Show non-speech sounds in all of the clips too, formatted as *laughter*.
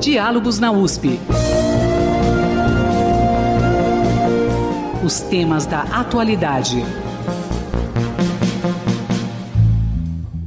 Diálogos na USP. Os temas da atualidade.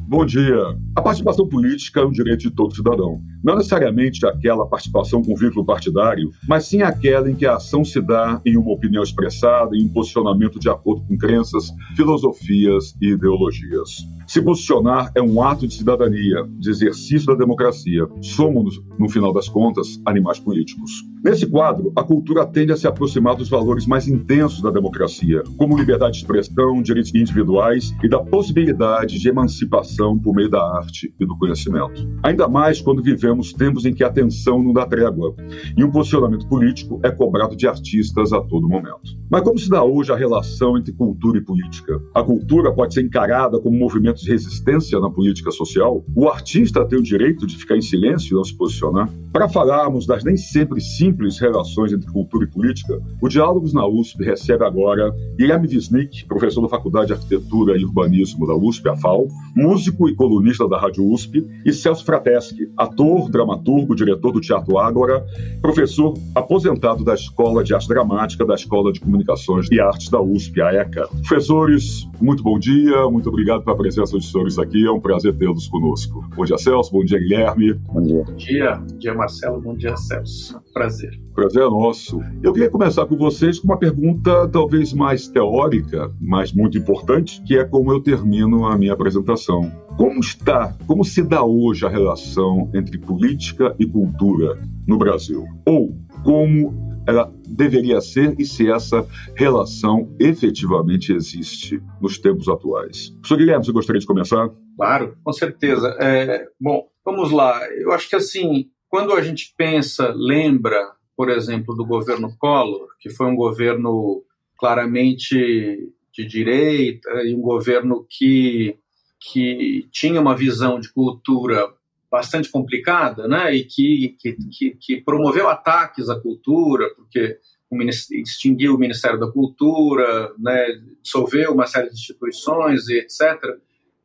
Bom dia. A participação política é um direito de todo cidadão. Não necessariamente aquela participação com vínculo partidário, mas sim aquela em que a ação se dá em uma opinião expressada, em um posicionamento de acordo com crenças, filosofias e ideologias. Se posicionar é um ato de cidadania, de exercício da democracia. Somos, no final das contas, animais políticos. Nesse quadro, a cultura tende a se aproximar dos valores mais intensos da democracia, como liberdade de expressão, direitos individuais e da possibilidade de emancipação por meio da arte e do conhecimento. Ainda mais quando vivemos tempos em que a atenção não dá trégua e um posicionamento político é cobrado de artistas a todo momento. Mas como se dá hoje a relação entre cultura e política? A cultura pode ser encarada como um movimento de resistência na política social, o artista tem o direito de ficar em silêncio e não se posicionar. Para falarmos das nem sempre simples relações entre cultura e política, o Diálogos na USP recebe agora Guilherme Wisnik, professor da Faculdade de Arquitetura e Urbanismo da USP, a FAO, músico e colunista da Rádio USP, e Celso Frateschi, ator, dramaturgo, diretor do Teatro Ágora, professor aposentado da Escola de Arte Dramática da Escola de Comunicações e Artes da USP, a ECA. Professores, muito bom dia, muito obrigado pela presença nossos editores aqui. É um prazer tê-los conosco. Bom dia, Celso. Bom dia, Guilherme. Bom dia. Bom dia. Bom dia, Marcelo. Bom dia, Celso. Prazer. Prazer é nosso. Eu queria começar com vocês com uma pergunta talvez mais teórica, mas muito importante, que é como eu termino a minha apresentação. Como está, como se dá hoje a relação entre política e cultura no Brasil? Ou como ela deveria ser e se essa relação efetivamente existe nos tempos atuais. Professor Guilherme, você gostaria de começar? Claro, com certeza. É, bom, vamos lá. Eu acho que assim, quando a gente pensa, lembra, por exemplo, do governo Collor, que foi um governo claramente de direita e um governo que, que tinha uma visão de cultura bastante complicada, né, e que, que, que, que promoveu ataques à cultura, porque o extinguiu o Ministério da Cultura, né, dissolveu uma série de instituições e etc.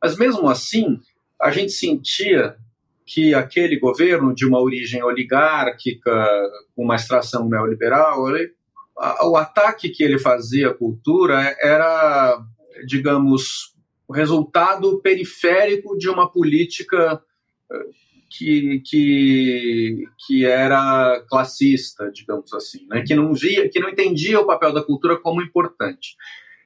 Mas mesmo assim, a gente sentia que aquele governo de uma origem oligárquica, com uma extração neoliberal, ele, a, o ataque que ele fazia à cultura era, digamos, o resultado periférico de uma política que, que, que era classista, digamos assim, né? que não via, que não entendia o papel da cultura como importante.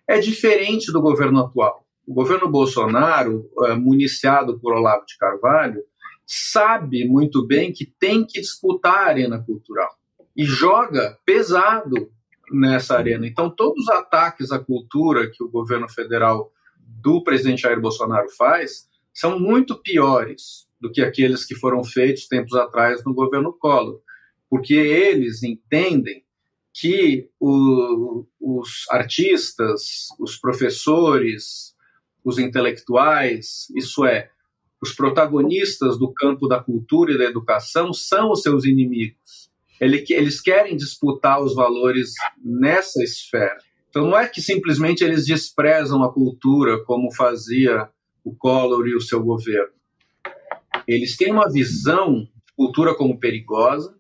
É diferente do governo atual. O governo Bolsonaro, é, municiado por Olavo de Carvalho, sabe muito bem que tem que disputar a arena cultural e joga pesado nessa arena. Então, todos os ataques à cultura que o governo federal do presidente Jair Bolsonaro faz são muito piores do que aqueles que foram feitos tempos atrás no governo Collor, porque eles entendem que o, os artistas, os professores, os intelectuais, isso é, os protagonistas do campo da cultura e da educação são os seus inimigos. Eles querem disputar os valores nessa esfera. Então não é que simplesmente eles desprezam a cultura como fazia o Collor e o seu governo. Eles têm uma visão de cultura como perigosa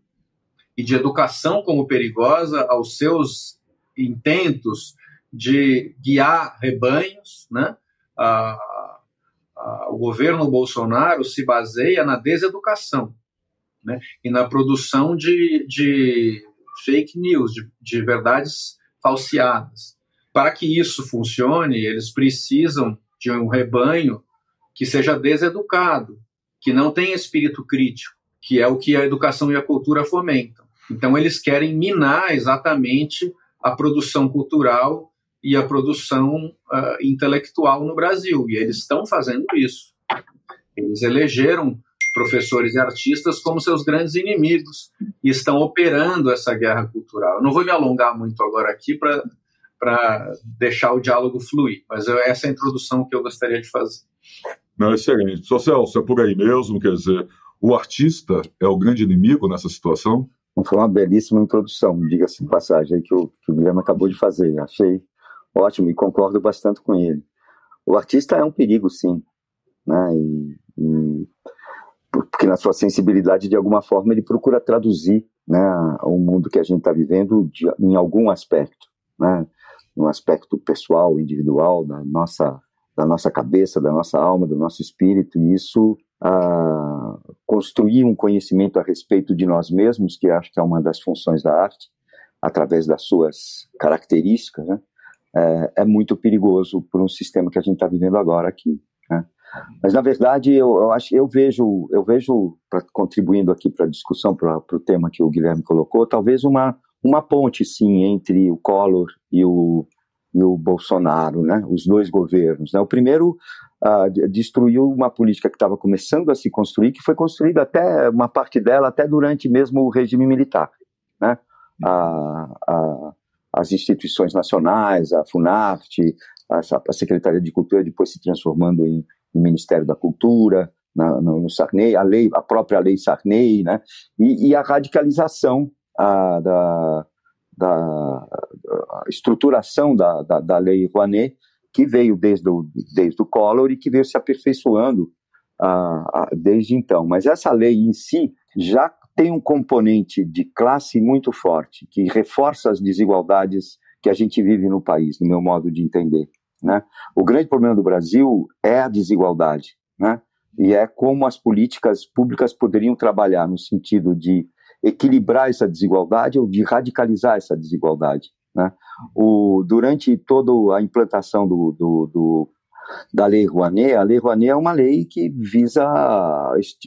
e de educação como perigosa aos seus intentos de guiar rebanhos, né? A, a, o governo Bolsonaro se baseia na deseducação né? e na produção de, de fake news, de, de verdades falseadas. Para que isso funcione, eles precisam de um rebanho que seja deseducado, que não tem espírito crítico, que é o que a educação e a cultura fomentam. Então, eles querem minar exatamente a produção cultural e a produção uh, intelectual no Brasil, e eles estão fazendo isso. Eles elegeram professores e artistas como seus grandes inimigos e estão operando essa guerra cultural. Eu não vou me alongar muito agora aqui para deixar o diálogo fluir, mas essa é a introdução que eu gostaria de fazer. Não, excelente. Só Celso, é por aí mesmo, quer dizer, o artista é o grande inimigo nessa situação? Foi uma belíssima introdução, diga-se de passagem, que o, que o Guilherme acabou de fazer. Achei ótimo e concordo bastante com ele. O artista é um perigo, sim. Né? E, e que na sua sensibilidade, de alguma forma, ele procura traduzir né, o mundo que a gente está vivendo de, em algum aspecto, né, no aspecto pessoal, individual, da nossa, da nossa cabeça, da nossa alma, do nosso espírito, e isso ah, construir um conhecimento a respeito de nós mesmos, que acho que é uma das funções da arte, através das suas características, né, é, é muito perigoso para um sistema que a gente está vivendo agora aqui. Né? Mas na verdade eu, eu acho eu vejo eu vejo pra, contribuindo aqui para a discussão para o tema que o Guilherme colocou talvez uma uma ponte sim entre o Collor e o e o Bolsonaro, né? Os dois governos. Né? O primeiro uh, destruiu uma política que estava começando a se construir, que foi construída até uma parte dela até durante mesmo o regime militar, né? A, a, as instituições nacionais, a Funarte, a, a Secretaria de Cultura depois se transformando em no Ministério da Cultura, na, no, no, Sarney, a lei, a própria lei Sarney, né? E, e a radicalização a, da, da estruturação da, da, da, lei Rouanet, que veio desde o, desde o Collor e que veio se aperfeiçoando a, a, desde então. Mas essa lei em si já tem um componente de classe muito forte, que reforça as desigualdades que a gente vive no país, no meu modo de entender. Né? O grande problema do Brasil é a desigualdade, né? e é como as políticas públicas poderiam trabalhar no sentido de equilibrar essa desigualdade ou de radicalizar essa desigualdade. Né? O, durante toda a implantação do, do, do, da Lei Rouanet, a Lei Rouanet é uma lei que visa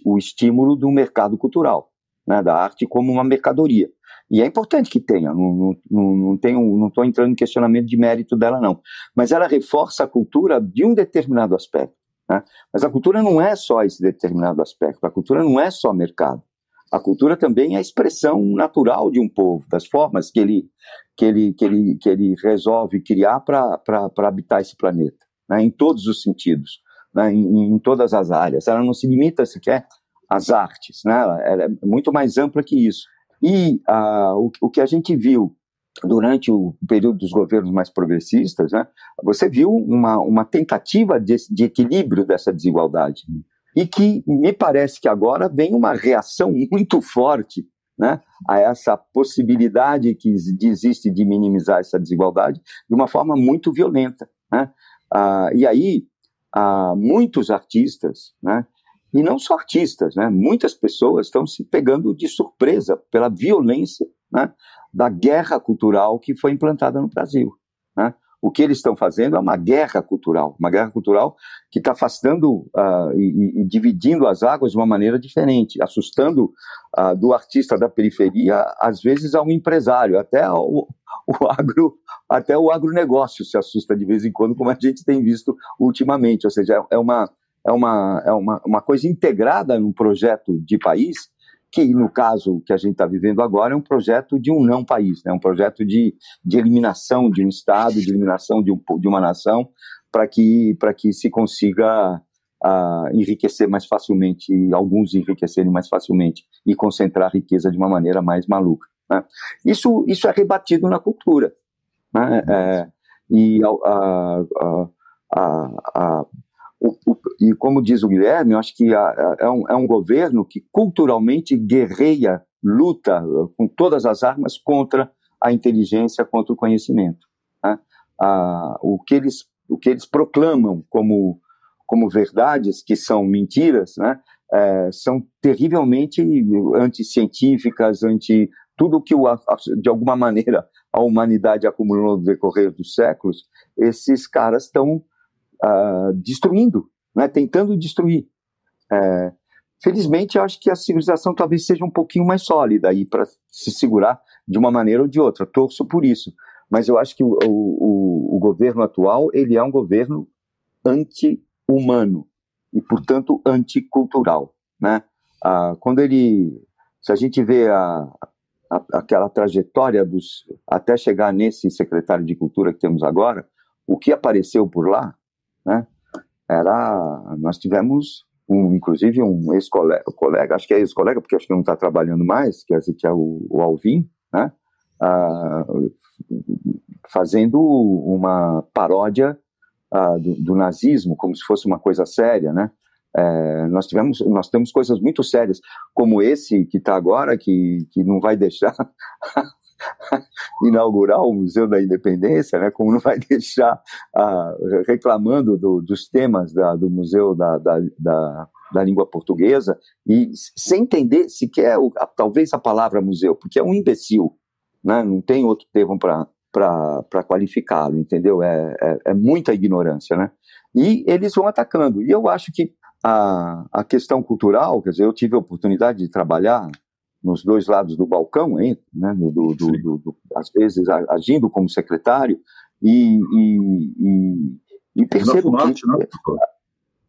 o estímulo do mercado cultural, né? da arte como uma mercadoria. E é importante que tenha, não, não, não, não estou entrando em questionamento de mérito dela, não. Mas ela reforça a cultura de um determinado aspecto. Né? Mas a cultura não é só esse determinado aspecto, a cultura não é só mercado. A cultura também é a expressão natural de um povo, das formas que ele, que ele, que ele, que ele resolve criar para habitar esse planeta, né? em todos os sentidos, né? em, em, todas as áreas. Ela não se limita sequer às artes, né? ela, é muito mais ampla que isso. E o, o que a gente viu durante o período dos governos mais progressistas, né, você viu uma, uma tentativa de, de, equilíbrio dessa desigualdade. E que me parece que agora vem uma reação *laughs* muito forte né, a essa possibilidade que existe de minimizar essa desigualdade de uma forma muito violenta. Né? Ah, e aí, ah, muitos artistas né, e não só artistas, né? Muitas pessoas estão se pegando de surpresa pela violência né? da guerra cultural que foi implantada no Brasil. Né? O que eles estão fazendo é uma guerra cultural, uma guerra cultural que está afastando uh, e, e, dividindo as águas de uma maneira diferente, assustando uh, do artista da periferia, às vezes ao empresário, até o, o agro, até o agronegócio se assusta de vez em quando, como a gente tem visto ultimamente. Ou seja, é uma é uma, é uma, uma coisa integrada num projeto de país, que no caso que a gente está vivendo agora é um projeto de um não país, né? um projeto de, de eliminação de um Estado, de eliminação de, um, de uma nação, para que, que se consiga uh, enriquecer mais facilmente, alguns enriquecerem mais facilmente e concentrar a riqueza de uma maneira mais maluca. Né? Isso, isso é rebatido na cultura. Né? É, e a, a, a, o, o, e como diz o Guilherme, eu acho que a, a, é, um, é um governo que culturalmente guerreia, luta com todas as armas contra a inteligência, contra o conhecimento. Né? o, que eles, o que eles proclamam como, como verdades, que são mentiras, né? É, são terrivelmente anticientíficas, anti tudo que, o, de alguma maneira, a humanidade acumulou no decorrer dos séculos, esses caras estão uh, destruindo, né, tentando destruir. É, felizmente, eu acho que a civilização talvez seja um pouquinho mais sólida aí para se segurar de uma maneira ou de outra. Torço por isso. Mas eu acho que o, o, o governo atual ele é um governo anti-humano e, portanto, anticultural. Né? Ah, quando ele, se a gente vê a, aquela trajetória dos até chegar nesse secretário de cultura que temos agora, o que apareceu por lá né? Era, nós tivemos, um, inclusive, um ex-colega, colega, acho que é ex-colega, porque acho que não está trabalhando mais, que é, o, o Alvin, né? Ah, fazendo uma paródia ah, do, do, nazismo, como se fosse uma coisa séria, né? É, nós tivemos, nós temos coisas muito sérias, como esse que está agora, que, que não vai deixar *laughs* *laughs* inaugurar o Museu da Independência, né, como não vai deixar uh, reclamando do, dos temas da, do Museu da, da, da, da, Língua Portuguesa, e sem entender sequer o, a, talvez a palavra museu, porque é um imbecil, né, não tem outro termo para qualificá-lo, entendeu? É, é, é muita ignorância, né? E eles vão atacando. E eu acho que a, a questão cultural, quer dizer, eu tive a oportunidade de trabalhar nos dois lados do balcão, hein, né, do, do, do, às vezes agindo como secretário, e, e, e, e percebo e na Funarte, que, né?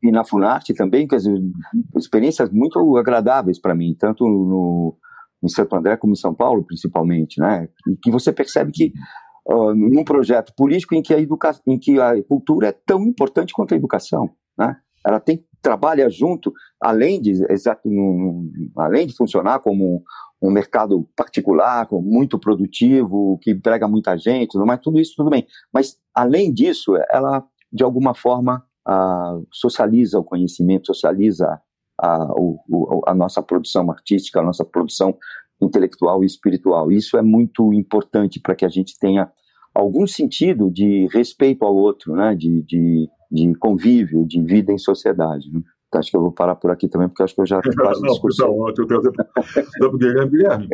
e na Funarte também, quer dizer, experiências muito agradáveis para mim, tanto no, em Santo André como em São Paulo, principalmente, né, que você percebe que uh, num projeto político em que, a educa em que a cultura é tão importante quanto a educação, né, ela tem trabalha junto, além de, exato, além de funcionar como um mercado particular, muito produtivo, que emprega muita gente, mas tudo isso tudo bem. Mas, além disso, ela, de alguma forma, socializa o conhecimento, socializa a, o, a nossa produção artística, a nossa produção intelectual e espiritual. Isso é muito importante para que a gente tenha algum sentido de respeito ao outro, né? de, de de convívio, de vida em sociedade. Né? Então, acho que eu vou parar por aqui também, porque acho que eu já quase *laughs* Não, está ótimo. Eu tenho Guilherme. Guilherme,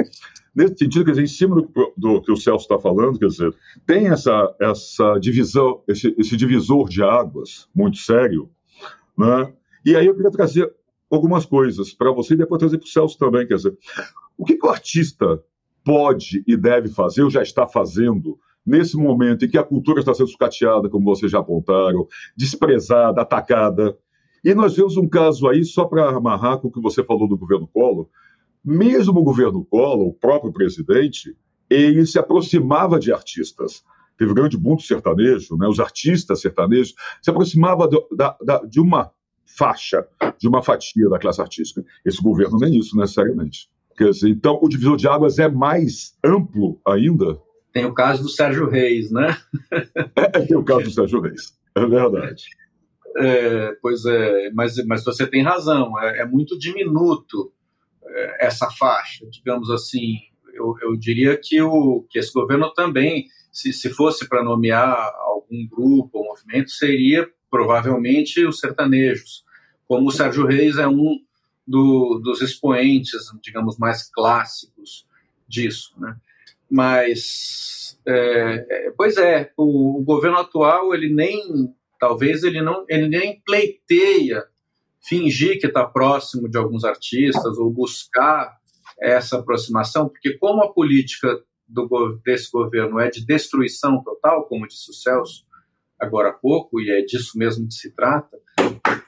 nesse sentido, quer dizer, em cima do, do que o Celso está falando, quer dizer, tem essa, essa divisão, esse, esse divisor de águas muito sério, né? E aí eu queria trazer algumas coisas para você e depois trazer para o Celso também, quer dizer, o que, que o artista pode e deve fazer, ou já está fazendo, nesse momento em que a cultura está sendo sucateada, como vocês já apontaram, desprezada, atacada. E nós vemos um caso aí, só para amarrar com o que você falou do governo Collor, mesmo o governo Collor, o próprio presidente, ele se aproximava de artistas. Teve grande boom sertanejo, né? os artistas sertanejos se aproximava do, da, da, de uma faixa, de uma fatia da classe artística. Esse governo nem isso necessariamente. Quer dizer, então, o divisor de águas é mais amplo ainda tem o caso do Sérgio Reis, né? É, tem o caso do Sérgio Reis, é verdade. É, pois é, mas, mas você tem razão, é, é muito diminuto é, essa faixa, digamos assim. Eu, eu diria que, o, que esse governo também, se, se fosse para nomear algum grupo ou movimento, seria provavelmente os sertanejos. Como o Sérgio Reis é um do, dos expoentes, digamos, mais clássicos disso, né? Mas, é, é, pois é, o, o, governo atual, ele nem, talvez ele não, ele nem pleiteia fingir que está próximo de alguns artistas ou buscar essa aproximação, porque como a política do, desse governo é de destruição total, como disse o Celso agora há pouco, e é disso mesmo que se trata,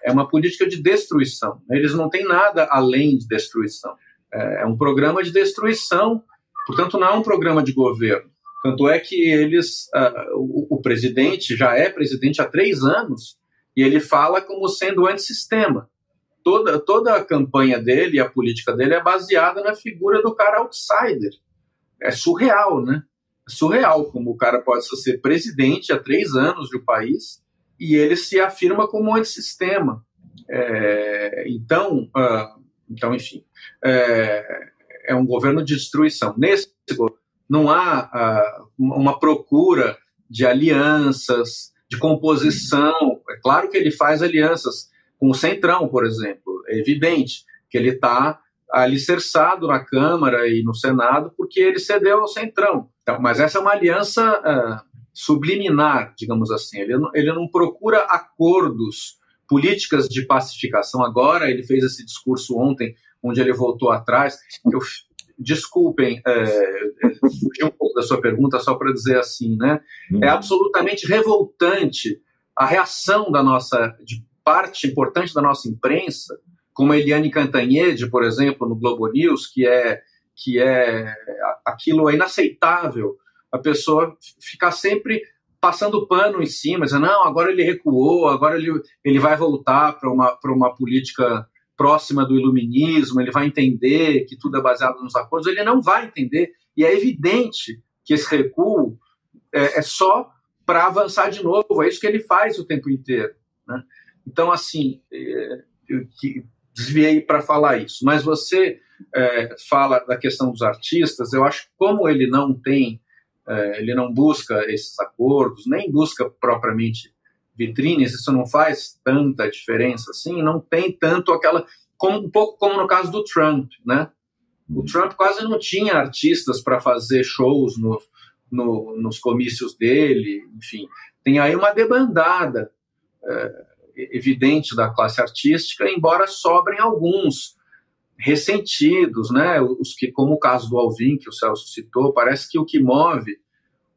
é uma política de destruição. Eles não têm nada além de destruição. É, é um programa de destruição Portanto, não é um programa de governo. Tanto é que eles, uh, o, o, presidente já é presidente há três anos e ele fala como sendo antissistema. Toda, toda a campanha dele e a política dele é baseada na figura do cara outsider. É surreal, né? É surreal como o cara pode ser presidente há três anos do país e ele se afirma como antissistema. É, então, uh, então, enfim, é, é um governo de destruição. Nesse não há uh, uma procura de alianças, de composição. É claro que ele faz alianças com o Centrão, por exemplo. É evidente que ele está alicerçado na Câmara e no Senado porque ele cedeu ao Centrão. Então, mas essa é uma aliança uh, subliminar, digamos assim. Ele ele não procura acordos, políticas de pacificação. Agora, ele fez esse discurso ontem onde ele voltou atrás. Eu, desculpem, é, fugir um pouco da sua pergunta, só para dizer assim, né? Hum. É absolutamente revoltante a reação da nossa, de parte importante da nossa imprensa, como a Eliane Cantanhede, por exemplo, no Globo News, que é que é aquilo é inaceitável. A pessoa ficar sempre passando pano em cima, dizendo, não, agora ele recuou, agora ele, ele vai voltar para uma, uma política próxima do iluminismo, ele vai entender que tudo é baseado nos acordos, ele não vai entender. E é evidente que esse recuo é, é só para avançar de novo, é isso que ele faz o tempo inteiro. Né? Então, assim, é, que desviei para falar isso, mas você é, fala da questão dos artistas, eu acho que como ele não tem, é, ele não busca esses acordos, nem busca propriamente vitrines, isso não faz tanta diferença assim, não tem tanto aquela, como, um pouco como no caso do Trump, né? O Trump quase não tinha artistas para fazer shows no, no, nos comícios dele, enfim, tem aí uma debandada é, evidente da classe artística, embora sobrem alguns ressentidos, né? Os que, como o caso do Alvin que o Celso citou, parece que o que move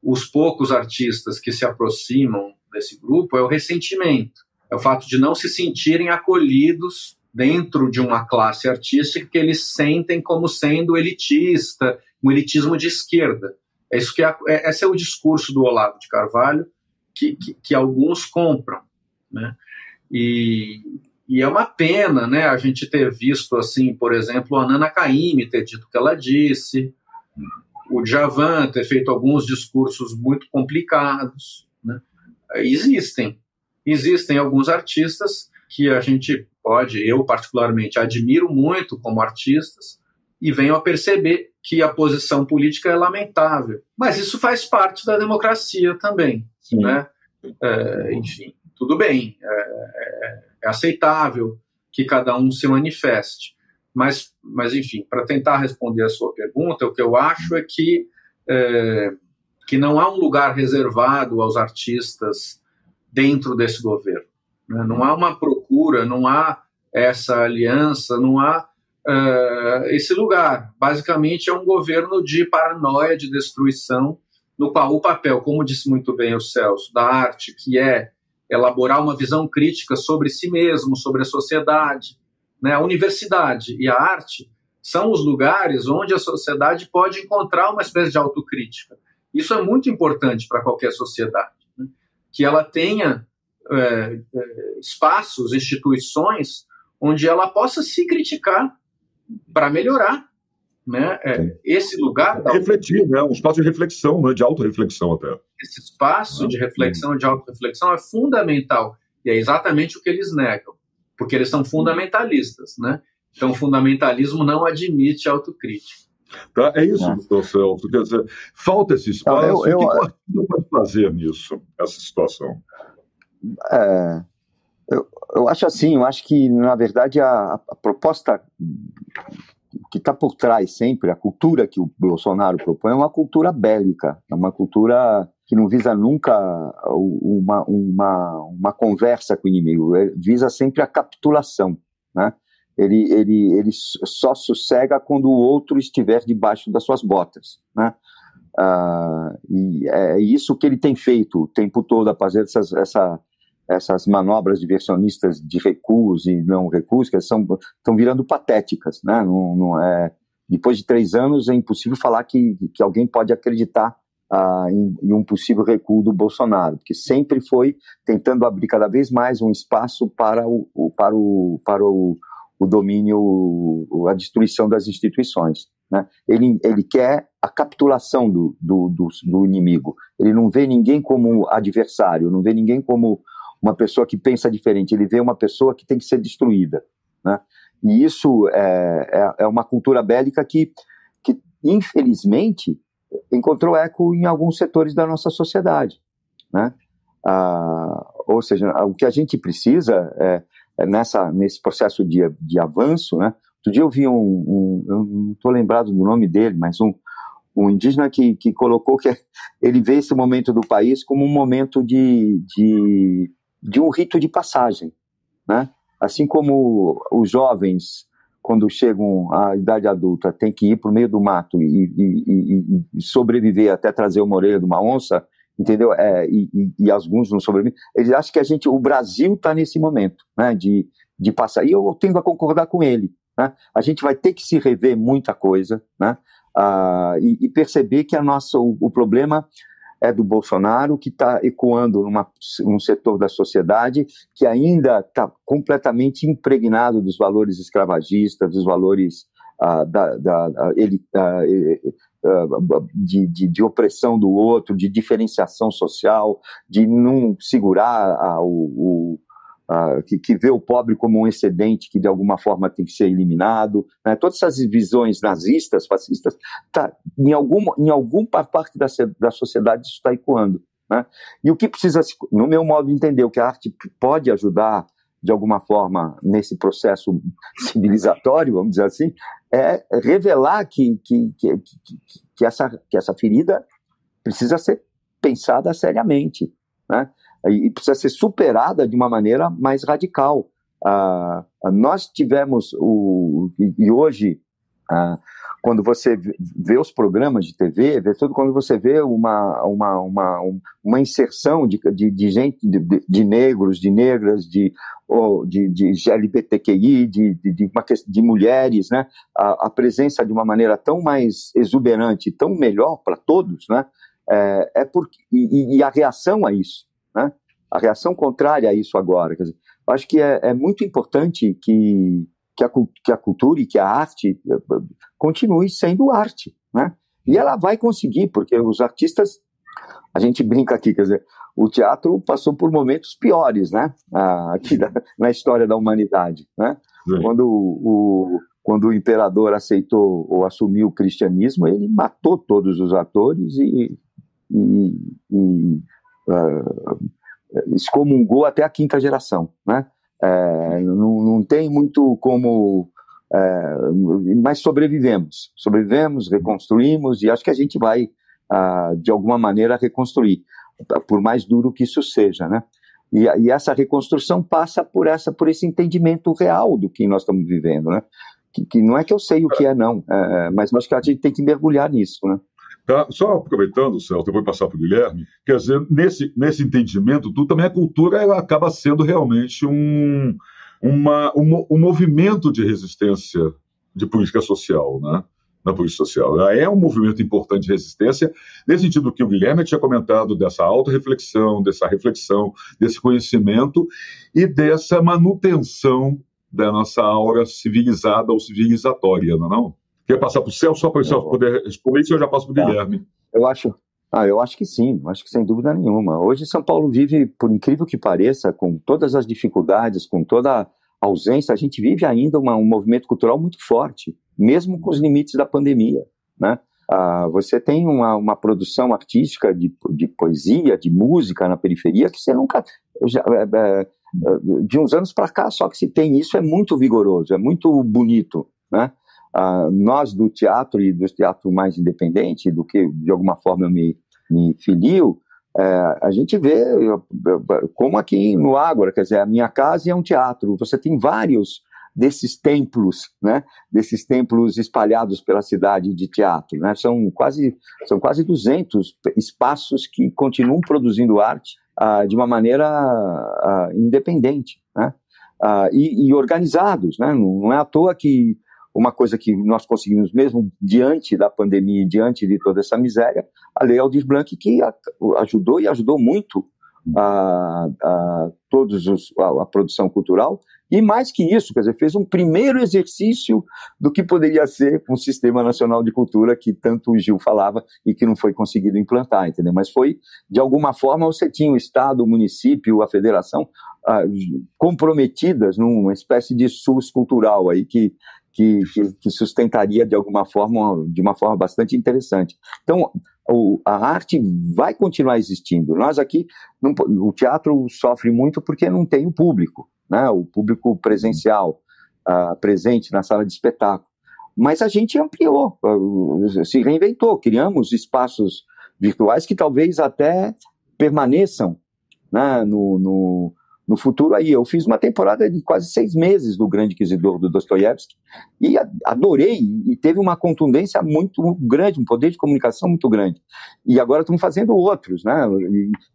os poucos artistas que se aproximam desse grupo é o ressentimento, é o fato de não se sentirem acolhidos dentro de uma classe artística que eles sentem como sendo elitista, um elitismo de esquerda. É isso que é, é esse é o discurso do Olavo de Carvalho que, que, que alguns compram, né? E, e é uma pena, né, a gente ter visto assim, por exemplo, a Nana Caymmi ter dito o que ela disse, o Djavan ter feito alguns discursos muito complicados, né? Existem, existem alguns artistas que a gente pode, eu particularmente admiro muito como artistas, e venho a perceber que a posição política é lamentável. Mas isso faz parte da democracia também, Sim. né? É, enfim, tudo bem, é, é, é, aceitável que cada um se manifeste. Mas, mas enfim, para tentar responder a sua pergunta, o que eu acho é que, é, que não há um lugar reservado aos artistas dentro desse governo. Né? Não há uma procura, não há essa aliança, não há uh, esse lugar. Basicamente, é um governo de paranoia, de destruição, no qual o papel, como disse muito bem o Celso, da arte, que é elaborar uma visão crítica sobre si mesmo, sobre a sociedade, né? a universidade e a arte são os lugares onde a sociedade pode encontrar uma espécie de autocrítica. Isso é muito importante para qualquer sociedade, né? que ela tenha é, é, espaços, instituições onde ela possa se criticar para melhorar. Né? É, esse lugar. Da... Refletir, né? um espaço de reflexão, né? de autorreflexão até. Esse espaço de reflexão, de autorreflexão é fundamental. E é exatamente o que eles negam, porque eles são fundamentalistas. Né? Então, o fundamentalismo não admite autocrítica. Tá? É isso, doutor Celso. Quer dizer, falta esse espaço. eu, eu, o que o partido pode fazer nisso, essa situação? É, eu, eu acho assim, eu acho que, na verdade, a, a proposta que está por trás sempre, a cultura que o Bolsonaro propõe é uma cultura bélica, é uma cultura que não visa nunca uma, uma, uma conversa com o inimigo, visa sempre a capitulação, né? Ele, ele, ele só sossega quando o outro estiver debaixo das suas botas, né? Ah, e é isso que ele tem feito o tempo todo, a fazer essas, essa, essas manobras diversionistas de recuos e não recuos, que são, estão virando patéticas. Né? Não, não é, depois de três anos, é impossível falar que, que alguém pode acreditar ah, em, em, um possível recuo do Bolsonaro, porque sempre foi tentando abrir cada vez mais um espaço para o para o, para o, o domínio, a destruição das instituições. Né? Ele, ele quer a capitulação do, do, do, do inimigo. Ele não vê ninguém como adversário, não vê ninguém como uma pessoa que pensa diferente, ele vê uma pessoa que tem que ser destruída. Né? E isso é, é, é uma cultura bélica que, que, infelizmente, encontrou eco em alguns setores da nossa sociedade. Né? Ah, ou seja, o que a gente precisa é, nessa, nesse processo de, de avanço. Né? Outro dia eu vi um, um eu não estou lembrado do nome dele, mas um, um indígena que, que colocou que *laughs* ele vê esse momento do país como um momento de, de de um rito de passagem, né? Assim como os jovens, quando chegam à idade adulta, têm que ir para o meio do mato e, e, e, sobreviver até trazer uma orelha de uma onça, entendeu? É, e, e, alguns não sobrevivem. Eles acham que a gente, o Brasil está nesse momento, né? De, de passar. E eu tendo a concordar com ele. Né? A gente vai ter que se rever muita coisa, né? Ah, e, perceber que a nossa, o, o problema é do Bolsonaro, que está ecoando numa, num setor da sociedade que ainda está completamente impregnado dos valores escravagistas, dos valores ah, da, da, ele, ah, de, de, de, opressão do outro, de diferenciação social, de não segurar o, o uh, que, que, vê o pobre como um excedente que de alguma forma tem que ser eliminado. Né? Todas essas visões nazistas, fascistas, tá, em, algum, em alguma parte da, da sociedade isso está ecoando. Né? E o que precisa, no meu modo de entender, o que a arte pode ajudar de alguma forma nesse processo *laughs* civilizatório, vamos dizer assim, é revelar que, que, que, que, essa, que essa ferida precisa ser pensada seriamente, né? e precisa ser superada de uma maneira mais radical. Ah, nós tivemos, o, e hoje, ah, quando você vê os programas de TV, vê tudo, quando você vê uma, uma, uma, uma inserção de, de, de gente, de, de, negros, de negras, de, de, de LGBTQI, de, de, de, de mulheres, né? A, a, presença de uma maneira tão mais exuberante, tão melhor para todos, né? É, é porque, e, e, a reação a isso, né? A reação contrária a isso agora. Quer dizer, acho que é, é muito importante que, que, a, que a cultura e que a arte eh, continue sendo arte, né? E ela vai conseguir, porque os artistas, a gente brinca aqui, quer dizer, o teatro passou por momentos piores, né? Ah, aqui da, *laughs* na história da humanidade, né? Quando o, quando o imperador aceitou ou assumiu o cristianismo, ele matou todos os atores e, e, e uh, excomungou até a quinta geração, né? É, não, não tem muito como é, mas sobrevivemos, sobrevivemos, reconstruímos e acho que a gente vai ah, de alguma maneira reconstruir, por mais duro que isso seja, né? E, e, essa reconstrução passa por essa, por esse entendimento real do que nós estamos vivendo, né? Que, que não é que eu sei o que é não, é, mas acho que a gente tem que mergulhar nisso, né? Tá? Só aproveitando, Celso, depois passar para o Guilherme, quer dizer, nesse, nesse entendimento, tu também a cultura ela acaba sendo realmente um, uma, um, um movimento de resistência de política social, né? na política social. Ela é um movimento importante de resistência, nesse sentido que o Guilherme tinha comentado, dessa auto-reflexão, dessa reflexão, desse conhecimento e dessa manutenção da nossa aura civilizada ou civilizatória, não é não? Quer passar para o Celso, só para o Celso poder responder isso, eu já passo para o tá. Guilherme. Eu acho, ah, eu acho que sim, acho que sem dúvida nenhuma. Hoje São Paulo vive, por incrível que pareça, com todas as dificuldades, com toda a ausência, a gente vive ainda uma, um movimento cultural muito forte, mesmo com os limites da pandemia, né? Ah, você tem uma, uma produção artística de, de poesia, de música na periferia que você nunca. Já, é, é, de uns anos para cá, só que se tem isso, é muito vigoroso, é muito bonito, né? Uh, nós do teatro e do teatro mais independente, do que de alguma forma eu me, me filio, é, a gente vê como aqui no Ágora, quer dizer, a minha casa é um teatro, você tem vários desses templos, né, desses templos espalhados pela cidade de teatro, né, são quase, são quase 200 espaços que continuam produzindo arte uh, de uma maneira uh, independente, né, e, e, organizados, né, não, não é à toa que uma coisa que nós conseguimos mesmo diante da pandemia, diante de toda essa miséria, a Lei Aldir Blanc que ajudou e ajudou muito a, a todos os, a, a, produção cultural e mais que isso, quer dizer, fez um primeiro exercício do que poderia ser um sistema nacional de cultura que tanto o Gil falava e que não foi conseguido implantar, entendeu? Mas foi de alguma forma você tinha o estado, o município, a federação ah, comprometidas numa espécie de SUS cultural aí que que, que, que, sustentaria de alguma forma, de uma forma bastante interessante. Então, o, a arte vai continuar existindo. Nós aqui, não, o teatro sofre muito porque não tem o público, né? o público presencial, uh, presente na sala de espetáculo. Mas a gente ampliou, uh, se reinventou, criamos espaços virtuais que talvez até permaneçam né, no, no no futuro aí. Eu fiz uma temporada de quase seis meses do Grande Inquisidor do Dostoiévski e adorei e teve uma contundência muito grande, um poder de comunicação muito grande. E agora estamos fazendo outros, né?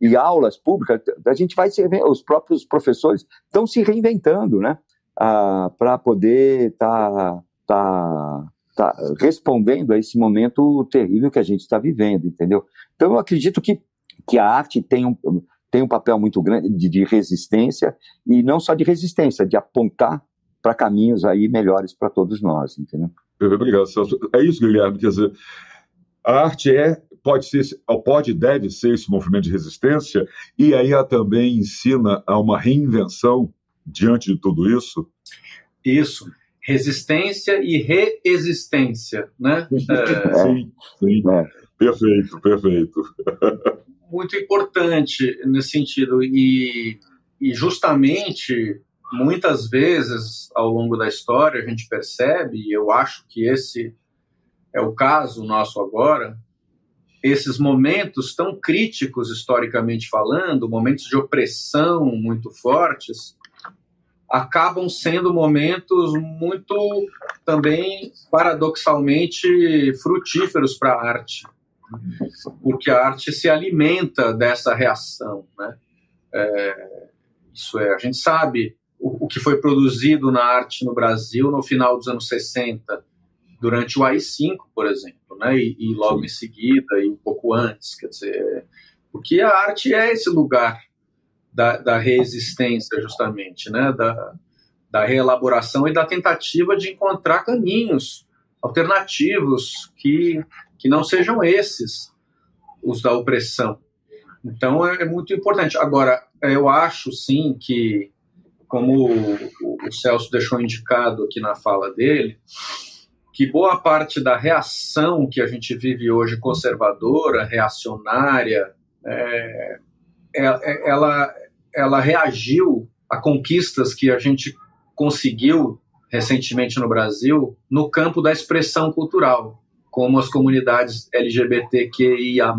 E, e aulas públicas, a gente vai se os próprios professores estão se reinventando, né? Ah, para poder estar tá, tá, tá respondendo a esse momento terrível que a gente está vivendo, entendeu? Então eu acredito que que a arte tem um tem um papel muito grande de, de resistência, e não só de resistência, de apontar para caminhos aí melhores para todos nós, entendeu? Obrigado, Celso. É isso, Guilherme, quer dizer, a arte é, pode ser, pode e deve ser esse movimento de resistência, e aí ela também ensina a uma reinvenção diante de tudo isso? Isso. Resistência e reexistência, né? *laughs* É... Sim, sim. É. Perfeito, perfeito. *laughs* Muito importante nesse sentido. E, e justamente, muitas vezes, ao longo da história, a gente percebe, e eu acho que esse é o caso nosso agora, esses momentos tão críticos historicamente falando, momentos de opressão muito fortes, acabam sendo momentos muito também paradoxalmente frutíferos para a arte, porque a arte se alimenta dessa reação, né? É, isso é, a gente sabe o, o que foi produzido na arte no Brasil no final dos anos 60 durante o AI-5, por exemplo, né? E, e logo Sim. em seguida e um pouco antes, quer dizer, porque a arte é esse lugar da, da resistência, justamente, né? Da, da reelaboração e da tentativa de encontrar caminhos alternativos que, que não sejam esses os da opressão. Então é, é muito importante. Agora, eu acho sim que, como o, o Celso deixou indicado aqui na fala dele, que boa parte da reação que a gente vive hoje conservadora, reacionária, é, é, é, ela, ela reagiu a conquistas que a gente conseguiu recentemente no Brasil no campo da expressão cultural, como as comunidades LGBTQIA+,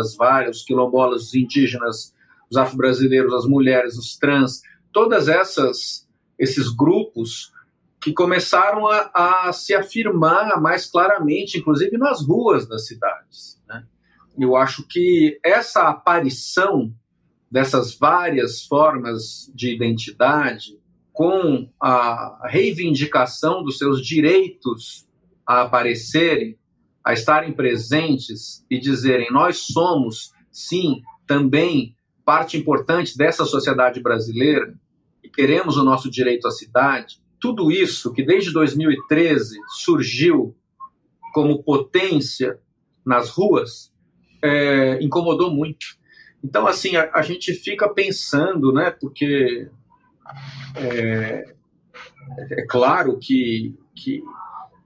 as vários quilombolas, os indígenas, os afro-brasileiros, as mulheres, os trans, todas essas esses grupos que começaram a, a, se afirmar mais claramente, inclusive nas ruas das cidades. Né? Eu acho que essa aparição dessas várias formas de identidade, com a reivindicação dos seus direitos a aparecerem, a estarem presentes e dizerem: nós somos, sim, também parte importante dessa sociedade brasileira e queremos o nosso direito à cidade tudo isso que desde 2013 surgiu como potência nas ruas é, incomodou muito. Então, assim, a, a, gente fica pensando, né? Porque é, é claro que, que,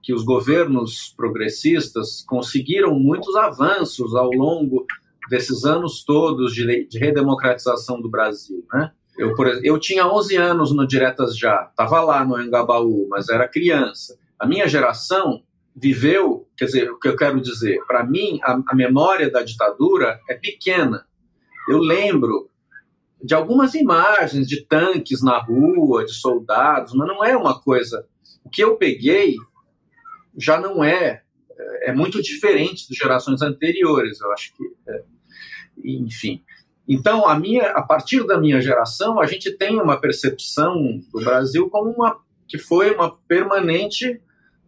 que os governos progressistas conseguiram muitos avanços ao longo desses anos todos de, de redemocratização do Brasil, né? Eu, por, eu tinha 11 anos no Diretas Já, estava lá no Engabaú, mas era criança. A minha geração viveu, quer dizer, o que eu quero dizer, para mim, a, a, memória da ditadura é pequena. Eu lembro de algumas imagens de tanques na rua, de soldados, mas não é uma coisa. O que eu peguei já não é, é muito diferente de gerações anteriores, eu acho que. É, enfim. Então, a, minha, a partir da minha geração, a gente tem uma percepção do Brasil como uma que foi uma permanente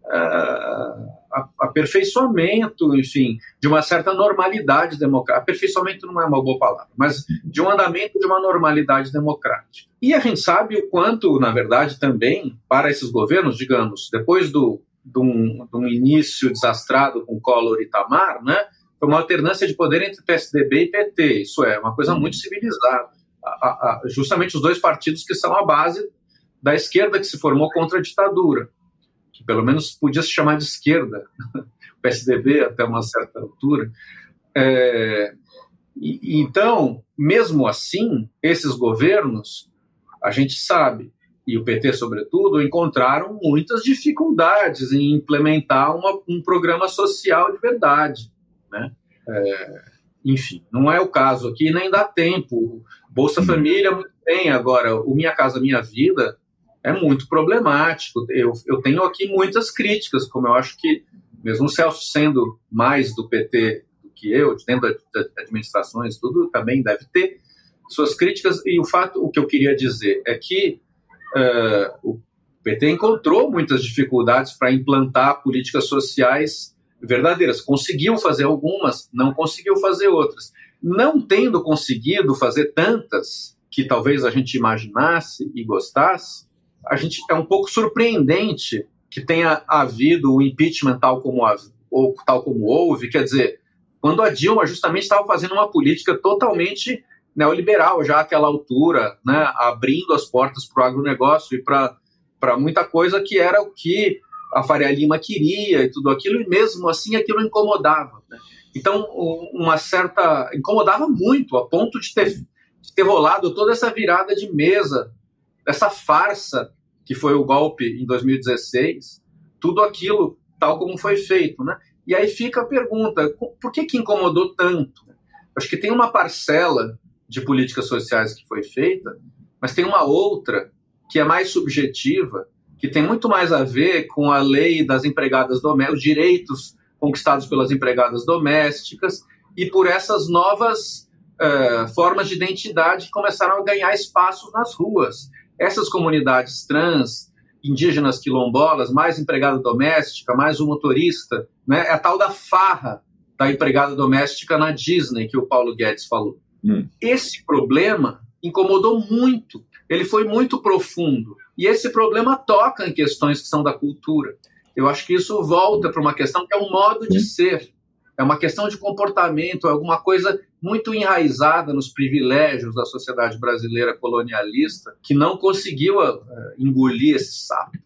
uh, aperfeiçoamento, enfim, de uma certa normalidade democrática. Aperfeiçoamento não é uma boa palavra, mas de um andamento de uma normalidade democrática. E a gente sabe o quanto, na verdade, também para esses governos, digamos, depois do, de, um, de um início desastrado com Collor e Itamar, né, foi uma alternância de poder entre PSDB e PT. Isso é uma coisa muito civilizada. A, a, justamente os dois partidos que são a base da esquerda que se formou contra a ditadura, que pelo menos podia se chamar de esquerda, *laughs* o PSDB até uma certa altura. É, e, então, mesmo assim, esses governos, a gente sabe, e o PT sobretudo, encontraram muitas dificuldades em implementar uma, um programa social de verdade. Né? É, enfim, não é o caso aqui, nem dá tempo. Bolsa uhum. Família, muito bem. Agora, o Minha Casa Minha Vida é muito problemático. Eu, eu tenho aqui muitas críticas, como eu acho que, mesmo o Celso sendo mais do PT do que eu, dentro das administrações, tudo também deve ter suas críticas. E o fato, o que eu queria dizer é que uh, o PT encontrou muitas dificuldades para implantar políticas sociais verdadeiras. Conseguiu fazer algumas, não conseguiu fazer outras. Não tendo conseguido fazer tantas que talvez a gente imaginasse e gostasse, a gente é um pouco surpreendente que tenha havido o impeachment tal como, ou, tal como houve. Quer dizer, quando a Dilma justamente estava fazendo uma política totalmente neoliberal já àquela altura, né, abrindo as portas para o agronegócio e para muita coisa que era o que a Faria Lima queria e tudo aquilo, e mesmo assim aquilo incomodava. Né? Então, uma certa. incomodava muito, a ponto de ter, de ter rolado toda essa virada de mesa, essa farsa que foi o golpe em 2016, tudo aquilo tal como foi feito. Né? E aí fica a pergunta: por que, que incomodou tanto? Acho que tem uma parcela de políticas sociais que foi feita, mas tem uma outra que é mais subjetiva, que tem muito mais a ver com a lei das empregadas domésticas, os direitos conquistados pelas empregadas domésticas e por essas novas uh, formas de identidade que começaram a ganhar espaço nas ruas. Essas comunidades trans, indígenas quilombolas, mais empregada doméstica, mais o motorista, né? é a tal da farra da empregada doméstica na Disney que o Paulo Guedes falou. Hum. Esse problema incomodou muito, ele foi muito profundo. E esse problema toca em questões que são da cultura. Eu acho que isso volta para uma questão que é um modo de ser, é uma questão de comportamento, é alguma coisa muito enraizada nos privilégios da sociedade brasileira colonialista que não conseguiu uh, engolir esse sapo.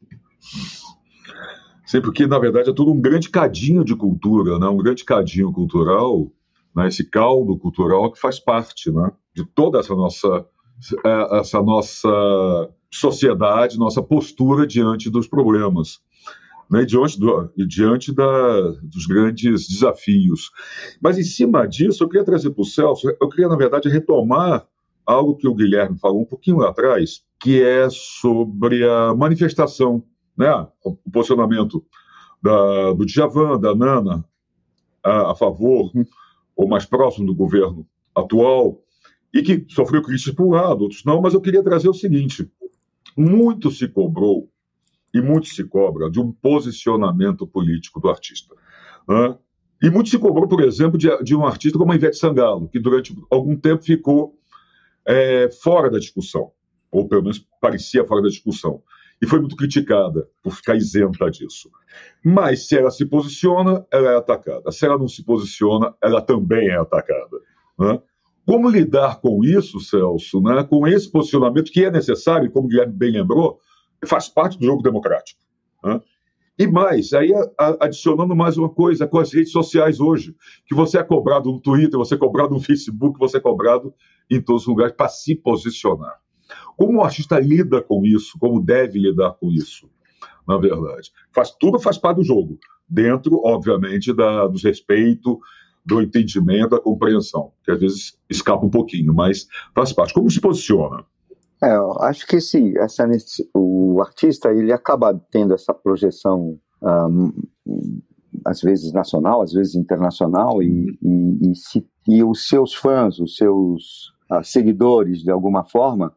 Sim, porque na verdade é tudo um grande cadinho de cultura, né? um grande cadinho cultural, né? esse caldo cultural que faz parte né? de toda essa nossa, é, essa nossa sociedade, nossa postura diante dos problemas né, diante, do, diante da, dos grandes desafios. Mas em cima disso, eu queria trazer para o Celso, eu queria, na verdade, retomar algo que o Guilherme falou um pouquinho lá atrás, que é sobre a manifestação, né, o posicionamento da, do Djavan, da Nana, a, a favor ou mais próximo do governo atual, e que sofreu críticas por um lado, outros não, mas eu queria trazer o seguinte: muito se cobrou e muito se cobra de um posicionamento político do artista. E muito se cobrou, por exemplo, de, de, um artista como a Ivete Sangalo, que durante algum tempo ficou é, fora da discussão, ou pelo menos parecia fora da discussão, e foi muito criticada por ficar isenta disso. Mas se ela se posiciona, ela é atacada. Se ela não se posiciona, ela também é atacada. Né? Como lidar com isso, Celso, né? com esse posicionamento que é necessário, como o Guilherme bem lembrou, faz parte do jogo democrático. Né? E mais, aí adicionando mais uma coisa com as redes sociais hoje, que você é cobrado no Twitter, você é cobrado no Facebook, você é cobrado em todos os lugares para se posicionar. Como o artista lida com isso, como deve lidar com isso, na verdade? Faz, tudo faz parte do jogo, dentro, obviamente, da, do respeito, do entendimento, da compreensão, que às vezes escapa um pouquinho, mas faz parte. Como se posiciona? É, eu acho que sim, essa, o artista ele acaba tendo essa projeção um, às vezes nacional, às vezes internacional e, e, e, se, e os seus fãs, os seus uh, seguidores de alguma forma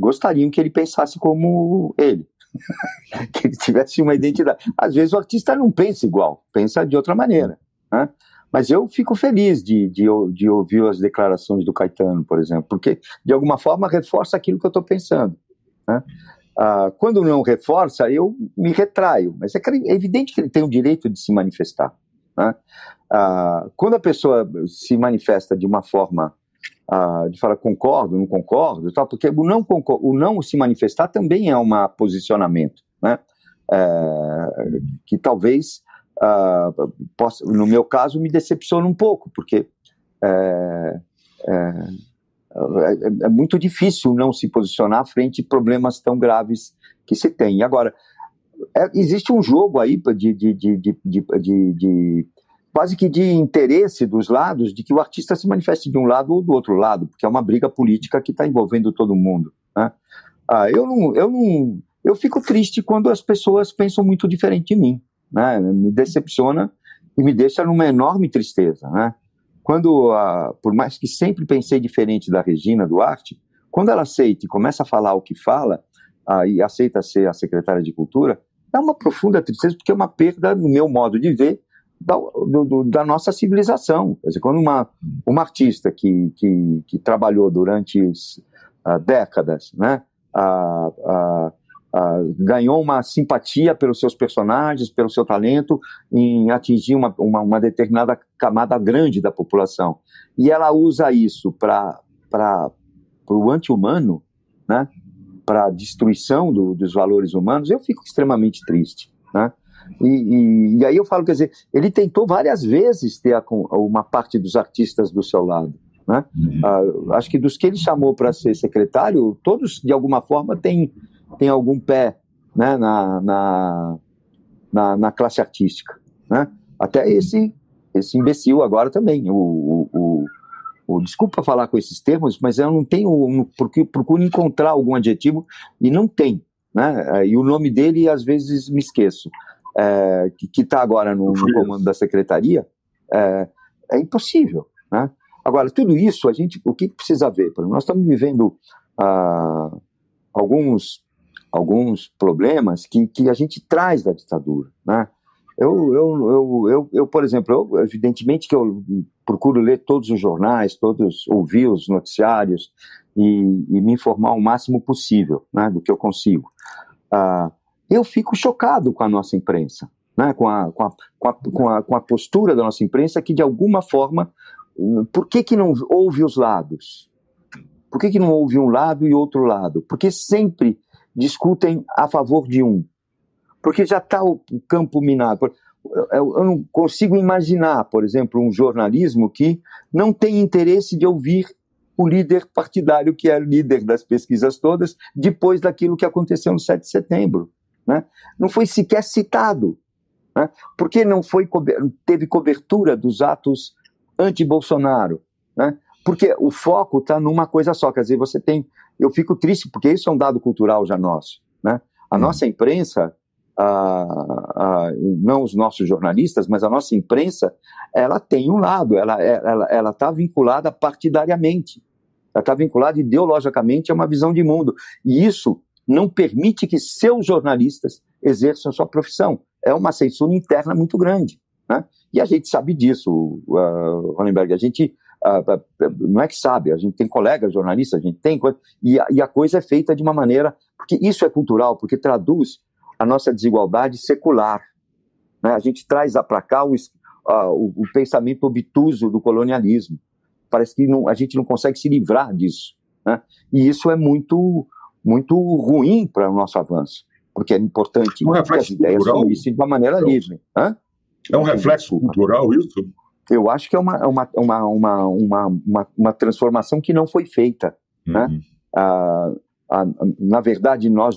gostariam que ele pensasse como ele, *laughs* que ele tivesse uma identidade. Às vezes o artista não pensa igual, pensa de outra maneira, né? Mas eu fico feliz de, de, de, ouvir as declarações do Caetano, por exemplo, porque de alguma forma reforça aquilo que eu estou pensando. Né? Ah, quando não reforça, eu me retraio, mas é, é, evidente que ele tem o direito de se manifestar. Né? Ah, quando a pessoa se manifesta de uma forma ah, de falar concordo, não concordo, tal, porque o não, o não se manifestar também é um posicionamento, né? É, que talvez uh, posso, no meu caso, me decepciona um pouco, porque é, é, é, é, muito difícil não se posicionar frente a problemas tão graves que se tem. Agora, é, existe um jogo aí de, de, de, de, quase que de interesse dos lados de que o artista se manifeste de um lado ou do outro lado, porque é uma briga política que está envolvendo todo mundo. Né? Ah, eu não, eu não, eu fico triste quando as pessoas pensam muito diferente de mim né? Me decepciona e me deixa numa enorme tristeza, né? Quando, a, por mais que sempre pensei diferente da Regina Duarte, quando ela aceita e começa a falar o que fala a, e aceita ser a secretária de Cultura, dá uma profunda tristeza porque é uma perda, no meu modo de ver, da, do, da nossa civilização. Quer dizer, quando uma, uma artista que, que, que trabalhou durante uh, décadas, né, uh, Uh, ganhou uma simpatia pelos seus personagens, pelo seu talento, em atingir uma, uma, uma determinada camada grande da população. E ela usa isso para o anti-humano, né? para a destruição do, dos valores humanos, eu fico extremamente triste. Né? E, e, e, aí eu falo, quer dizer, ele tentou várias vezes ter a, uma parte dos artistas do seu lado. Né? Uhum. acho que dos que ele chamou para ser secretário, todos de alguma forma têm, têm algum pé né, na, na, na, na classe artística. Né? Até esse, esse imbecil agora também, o, o, o, desculpa falar com esses termos, mas eu não tenho, porque procuro encontrar algum adjetivo e não tem. Né? E o nome dele às vezes me esqueço, é, que está agora no, no, comando da secretaria, é, é impossível. Né? Agora, tudo isso, a gente, o que precisa ver? Nós estamos vivendo ah, alguns, alguns problemas que, que a gente traz da ditadura, né? Eu, eu, eu, eu, eu, por exemplo, eu, evidentemente que eu procuro ler todos os jornais, todos, ouvir os noticiários e, e me informar o máximo possível, né, do que eu consigo. Ah, eu fico chocado com a nossa imprensa, né, com, a, com, a, com, a, com, a, com a postura da nossa imprensa que, de alguma forma, por que, que não houve os lados? Por que, que não houve um lado e outro lado? Porque sempre discutem a favor de um. Porque já está o campo minado. Eu, eu não consigo imaginar, por exemplo, um jornalismo que não tem interesse de ouvir o líder partidário, que é o líder das pesquisas todas, depois daquilo que aconteceu no 7 de setembro. Né? Não foi sequer citado. Né? Porque não foi, teve cobertura dos atos anti-Bolsonaro, né? Porque o foco está numa coisa só, quer dizer, você tem, eu fico triste porque isso é um dado cultural já nosso, né? A hum. nossa imprensa, não os nossos jornalistas, mas a nossa imprensa, ela tem um lado, ela ela ela está vinculada partidariamente, ela está vinculada ideologicamente a uma visão de mundo e isso não permite que seus jornalistas exerçam sua profissão. É uma censura interna muito grande. Né? E a gente sabe disso, uh, Ronenberg. A gente uh, não é que sabe, a gente tem colegas jornalistas, a gente tem. E a, e a coisa é feita de uma maneira. Porque isso é cultural, porque traduz a nossa desigualdade secular. Né? A gente traz para cá o, uh, o, o, pensamento obtuso do colonialismo. Parece que não, a gente não consegue se livrar disso. Né? E isso é muito, muito ruim para o nosso avanço, porque é importante que as ideias fluíssem de uma maneira livre. Hã? É um reflexo cultural isso? Eu acho que é uma, uma, uma, uma, uma, uma transformação que não foi feita. Né? Uhum. Né? Ah, a, na verdade, nós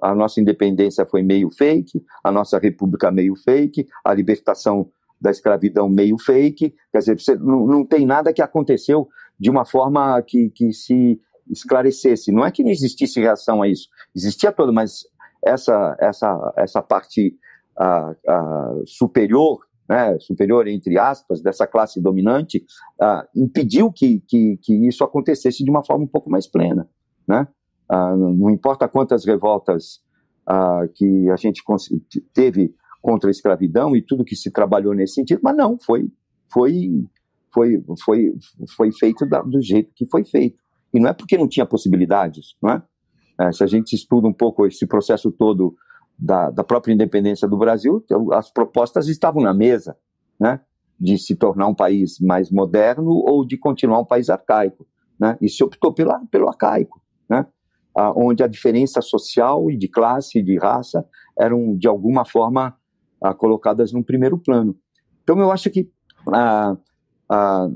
a nossa independência foi meio fake, a nossa república meio fake, a libertação da escravidão meio fake. Quer dizer, você, não, não tem nada que aconteceu de uma forma que, que se esclarecesse. Não é que não existisse reação a isso, existia todo, mas essa, essa, essa parte a, a superior, né, superior entre aspas, dessa classe dominante, uh, impediu que, que, que, isso acontecesse de uma forma um pouco mais plena. Né? Uh, não importa quantas revoltas uh, que a gente teve contra a escravidão e tudo que se trabalhou nesse sentido, mas não, foi, foi, foi, foi, foi feito da, do jeito que foi feito. E não é porque não tinha possibilidades, não é? é se a gente estuda um pouco esse processo todo da, da própria independência do Brasil, as propostas estavam na mesa, né? de se tornar um país mais moderno ou de continuar um país arcaico. Né? E se optou pela, pelo arcaico, né? ah, onde a diferença social e de classe e de raça eram, de alguma forma, ah, colocadas no primeiro plano. Então, eu acho que ah, ah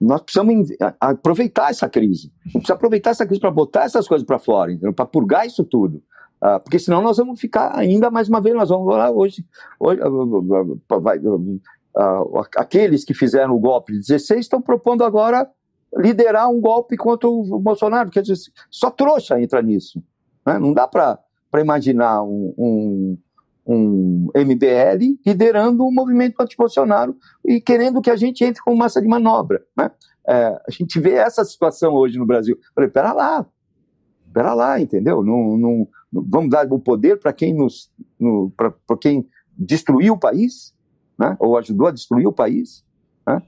nós precisamos aproveitar essa crise. Precisa aproveitar essa crise para botar essas coisas para fora, para purgar isso tudo. Uh, porque senão nós vamos ficar ainda mais uma vez, nós vamos lá hoje, hoje uh, vai, uh, aqueles que fizeram o golpe de 16 estão propondo agora liderar um golpe contra o Bolsonaro, quer dizer, só trouxa entra nisso. Né? Não dá para imaginar um, um, um, MBL liderando um movimento anti-Bolsonaro e querendo que a gente entre com massa de manobra. Né? É, a gente vê essa situação hoje no Brasil. Falei, pera lá, pera lá, entendeu? Não, não, vamos dar o poder para quem nos, para quem destruiu o país, né? Ou ajudou a destruir o país, né?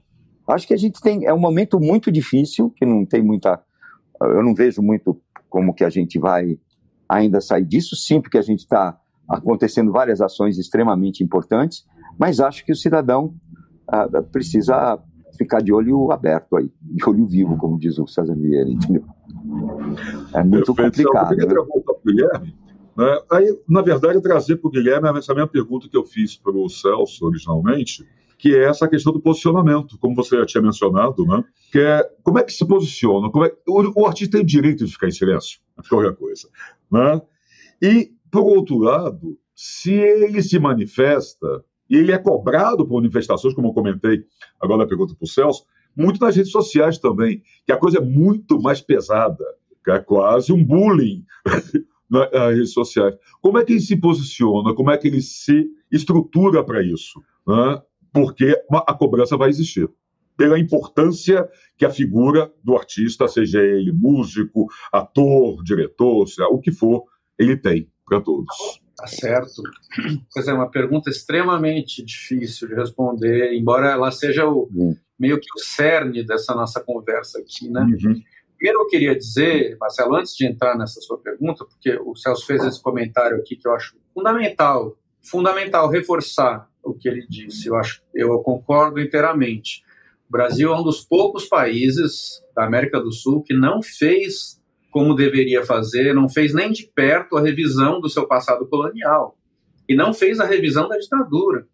Acho que a gente tem é um momento muito difícil que não tem muita, eu não vejo muito como que a gente vai ainda sair disso. Sinto que a gente está acontecendo várias ações extremamente importantes, mas acho que o cidadão uh, precisa ficar de olho aberto aí, de olho vivo, como diz o César Vieira, entendeu? É muito Perfeito. complicado. Então, eu queria né? Guilherme, né? Aí, na verdade, trazer para o Guilherme essa mesma pergunta que eu fiz para o Celso originalmente, que é essa questão do posicionamento, como você já tinha mencionado, né? Que é como é que se posiciona, como é, o, o artista tem o direito de ficar em silêncio, qualquer coisa, né? E, por outro lado, se ele se manifesta e ele é cobrado por manifestações, como eu comentei agora na pergunta para o Celso, muito nas redes sociais também, que a coisa é muito mais pesada, que é quase um bullying *laughs* nas redes sociais. Como é que ele se posiciona? Como é que ele se estrutura para isso? Né? porque a cobrança vai existir. Pela importância que a figura do artista, seja ele músico, ator, diretor, seja o que for, ele tem para todos. Tá certo. Pois é, uma pergunta extremamente difícil de responder, embora ela seja o, uhum. meio que o cerne dessa nossa conversa aqui, né? Uhum. Primeiro eu queria dizer, Marcelo, antes de entrar nessa sua pergunta, porque o Celso fez esse comentário aqui que eu acho fundamental, fundamental reforçar o que ele disse. Eu acho, eu concordo inteiramente. O Brasil é um dos poucos países da América do Sul que não fez como deveria fazer, não fez nem de perto a revisão do seu passado colonial e não fez a revisão da ditadura.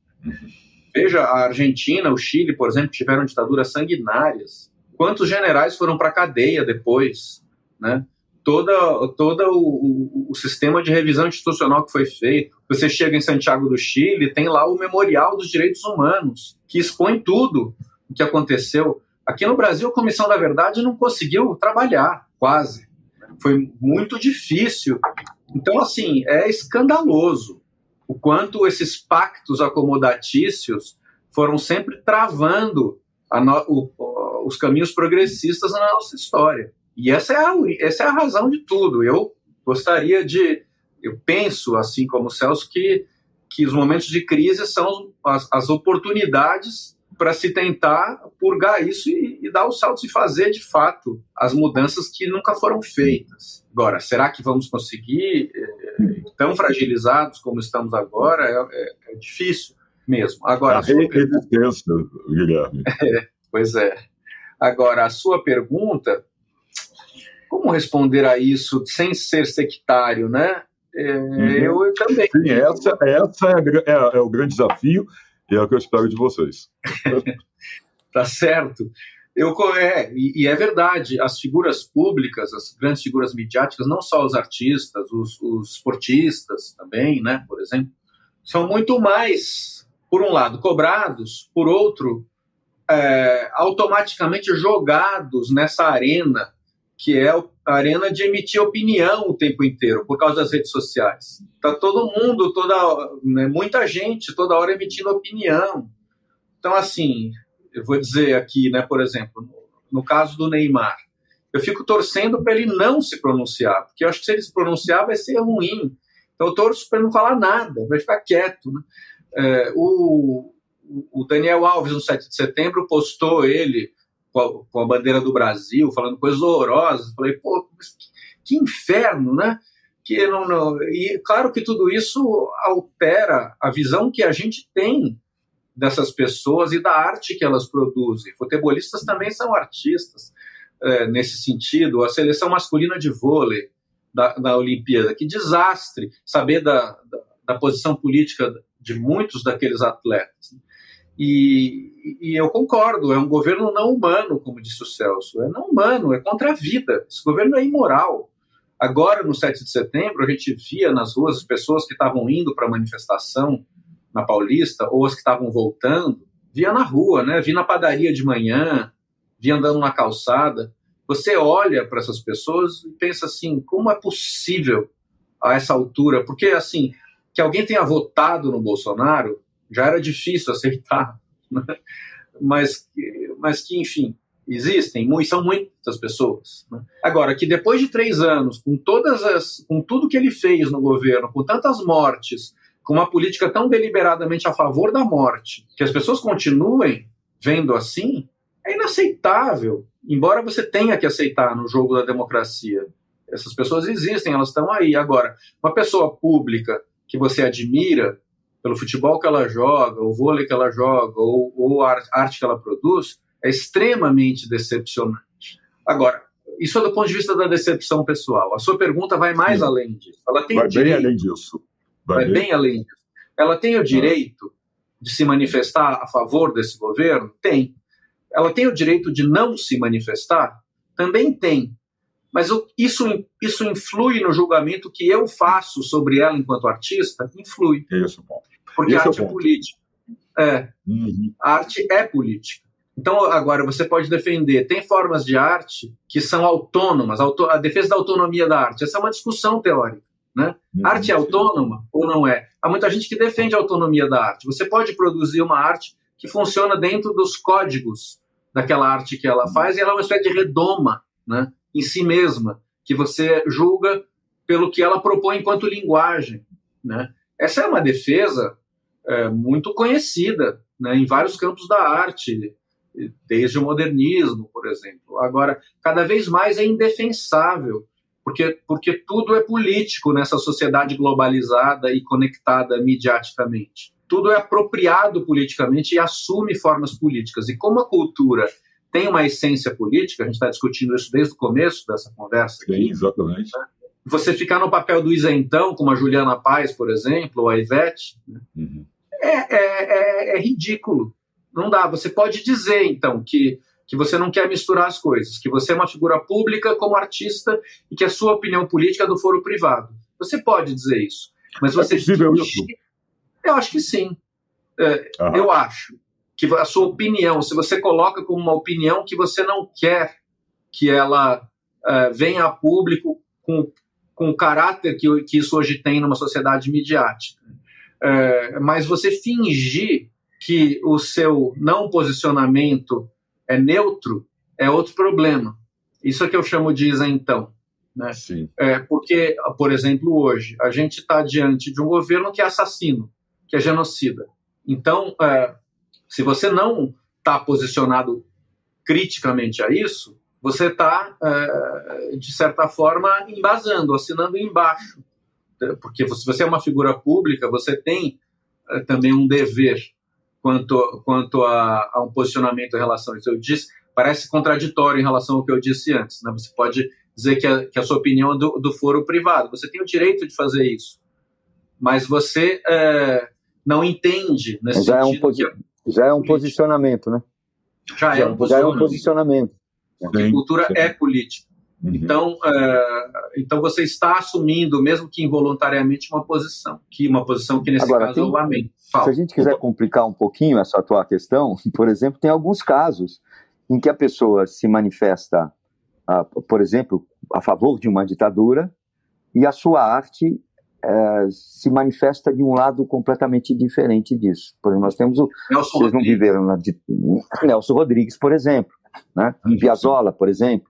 Veja, a Argentina, o Chile, por exemplo, tiveram ditaduras sanguinárias. Quantos generais foram para a cadeia depois, né? toda, todo o, o, sistema de revisão institucional que foi feito. Você chega em Santiago do Chile, tem lá o Memorial dos Direitos Humanos, que expõe tudo o que aconteceu. Aqui no Brasil, a Comissão da Verdade não conseguiu trabalhar, quase. Foi muito difícil. Então, assim, é escandaloso o quanto esses pactos acomodatícios foram sempre travando no, o, os caminhos progressistas na nossa história. E essa é, a, essa é a razão de tudo. Eu gostaria de. Eu penso, assim como o Celso, que, que os momentos de crise são as, as oportunidades para se tentar purgar isso e, e, dar os saltos e fazer de fato as mudanças que nunca foram feitas. Agora, será que vamos conseguir, é, tão fragilizados como estamos agora? É, é, é difícil mesmo. Agora, a, a resistência, Guilherme. *laughs* É, pois é. Agora, a sua pergunta como responder a isso sem ser sectário, né? É, uhum. eu, também. Sim, essa, essa é, é, é, o grande desafio e é o que eu espero de vocês. *laughs* tá certo. Eu, é, e, e, é verdade, as figuras públicas, as grandes figuras midiáticas, não só os artistas, os, os esportistas também, né, por exemplo, são muito mais, por um lado, cobrados, por outro, é, automaticamente jogados nessa arena que é a arena de emitir opinião o tempo inteiro, por causa das redes sociais. Tá todo mundo, toda, né, muita gente, toda hora emitindo opinião. Então, assim, eu vou dizer aqui, né, por exemplo, no, no caso do Neymar, eu fico torcendo para ele não se pronunciar, porque eu acho que se ele se pronunciar vai ser ruim. Então, eu torço para ele não falar nada, vai ficar quieto. Né? É, o, o Daniel Alves, no 7 de setembro, postou ele com a, com a bandeira do Brasil, falando coisas horrorosas. Falei, pô, que, que inferno, né? Que não, não, e claro que tudo isso altera a visão que a gente tem dessas pessoas e da arte que elas produzem. Futebolistas também são artistas é, nesse sentido. A seleção masculina de vôlei da, da Olimpíada, que desastre saber da, da, da posição política de muitos daqueles atletas. E, e, eu concordo, é um governo não humano, como disse o Celso. É não humano, é contra a vida. Esse governo é imoral. Agora, no 7 de setembro, a gente via nas ruas as pessoas que estavam indo para a manifestação na Paulista, ou as que estavam voltando, via na rua, né? via na padaria de manhã, via andando na calçada. Você olha para essas pessoas e pensa assim: como é possível a essa altura? Porque, assim, que alguém tenha votado no Bolsonaro já era difícil aceitar, né? mas, mas que, enfim, existem, são muitas pessoas. Né? Agora, que depois de três anos, com todas as, com tudo que ele fez no governo, com tantas mortes, com uma política tão deliberadamente a favor da morte, que as pessoas continuem vendo assim, é inaceitável. Embora você tenha que aceitar no jogo da democracia. Essas pessoas existem, elas estão aí. Agora, uma pessoa pública que você admira, pelo futebol que ela joga, o vôlei que ela joga, ou, ou a arte que ela produz, é extremamente decepcionante. Agora, isso é do ponto de vista da decepção pessoal. A sua pergunta vai mais Sim. além disso. Ela tem vai direito, bem além disso. Vai, vai bem. bem além disso. Ela tem o direito de se manifestar a favor desse governo? Tem. Ela tem o direito de não se manifestar? Também tem. Mas isso, isso influi no julgamento que eu faço sobre ela enquanto artista? Influi. Isso, Porque Esse arte é, é política. É. Uhum. A arte é política. Então, agora, você pode defender. Tem formas de arte que são autônomas, a defesa da autonomia da arte. Essa é uma discussão teórica. Né? Uhum, arte é autônoma ou não é? Há muita gente que defende a autonomia da arte. Você pode produzir uma arte que funciona dentro dos códigos daquela arte que ela uhum. faz e ela é uma espécie de redoma né, em si mesma, que você julga pelo que ela propõe enquanto linguagem. Né? Essa é uma defesa é, muito conhecida né, em vários campos da arte, desde o modernismo, por exemplo. Agora, cada vez mais é indefensável porque, porque tudo é político nessa sociedade globalizada e conectada mediaticamente. Tudo é apropriado politicamente e assume formas políticas. E como a cultura tem uma essência política, a gente está discutindo isso desde o começo dessa conversa. Aqui, Sim, exatamente. Né? Você ficar no papel do isentão, como a Juliana Paz, por exemplo, ou a Ivete, né? uhum. É, é, é, é ridículo. Não dá. Você pode dizer, então, que que você não quer misturar as coisas, que você é uma figura pública como artista e que a sua opinião política é do foro privado. Você pode dizer isso, mas você é possível isso? Eu acho que sim. É, eu acho que a sua opinião, se você coloca como uma opinião que você não quer que ela é, venha a público com, com o caráter que, que isso hoje tem numa sociedade midiática, é, mas você fingir que o seu não posicionamento é neutro, é outro problema. Isso é que eu chamo de isentão. Né? Sim. É, porque, por exemplo, hoje, a gente está diante de um governo que é assassino, que é genocida. Então, é, se você não está posicionado criticamente a isso, você está, é, de certa forma, embasando, assinando embaixo. Porque se você é uma figura pública, você tem é, também um dever quanto, quanto a, a, um posicionamento em relação a isso. Eu disse, parece contraditório em relação ao que eu disse antes. Né? Você pode dizer que a, que a sua opinião é do, do foro privado. Você tem o direito de fazer isso. Mas você é, não entende nesse já sentido. É um posi que, já é um posicionamento, né? Já, já, é, um já é um posicionamento. Porque cultura sim. é política. Uhum. Então, é, então você está assumindo, mesmo que involuntariamente, uma posição, que uma posição que nesse Agora, caso tem, eu lamento. Fala. Se a gente quiser complicar um pouquinho essa tua questão, *laughs* por exemplo, tem alguns casos em que a pessoa se manifesta, por exemplo, a favor de uma ditadura e a sua arte uh, se manifesta de um lado completamente diferente disso. Por exemplo, nós temos o. Nelson vocês não viveram na. Nelson Rodrigues, por exemplo. Né? Uhum. Piazzolla, por exemplo.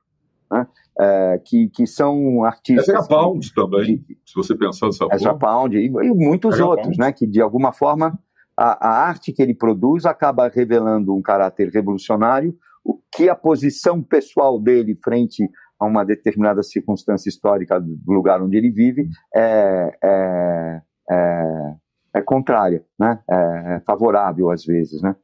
Né? É, que, que são artistas. Ezra Pound também, que, se você pensar dessa Ezra forma. Pound e, e muitos Ezra outros, né? Que de alguma forma a, a, arte que ele produz acaba revelando um caráter revolucionário, o que a posição pessoal dele frente a uma determinada circunstância histórica do lugar onde ele vive é, é, é, é contrária, né? É, é favorável às vezes, né?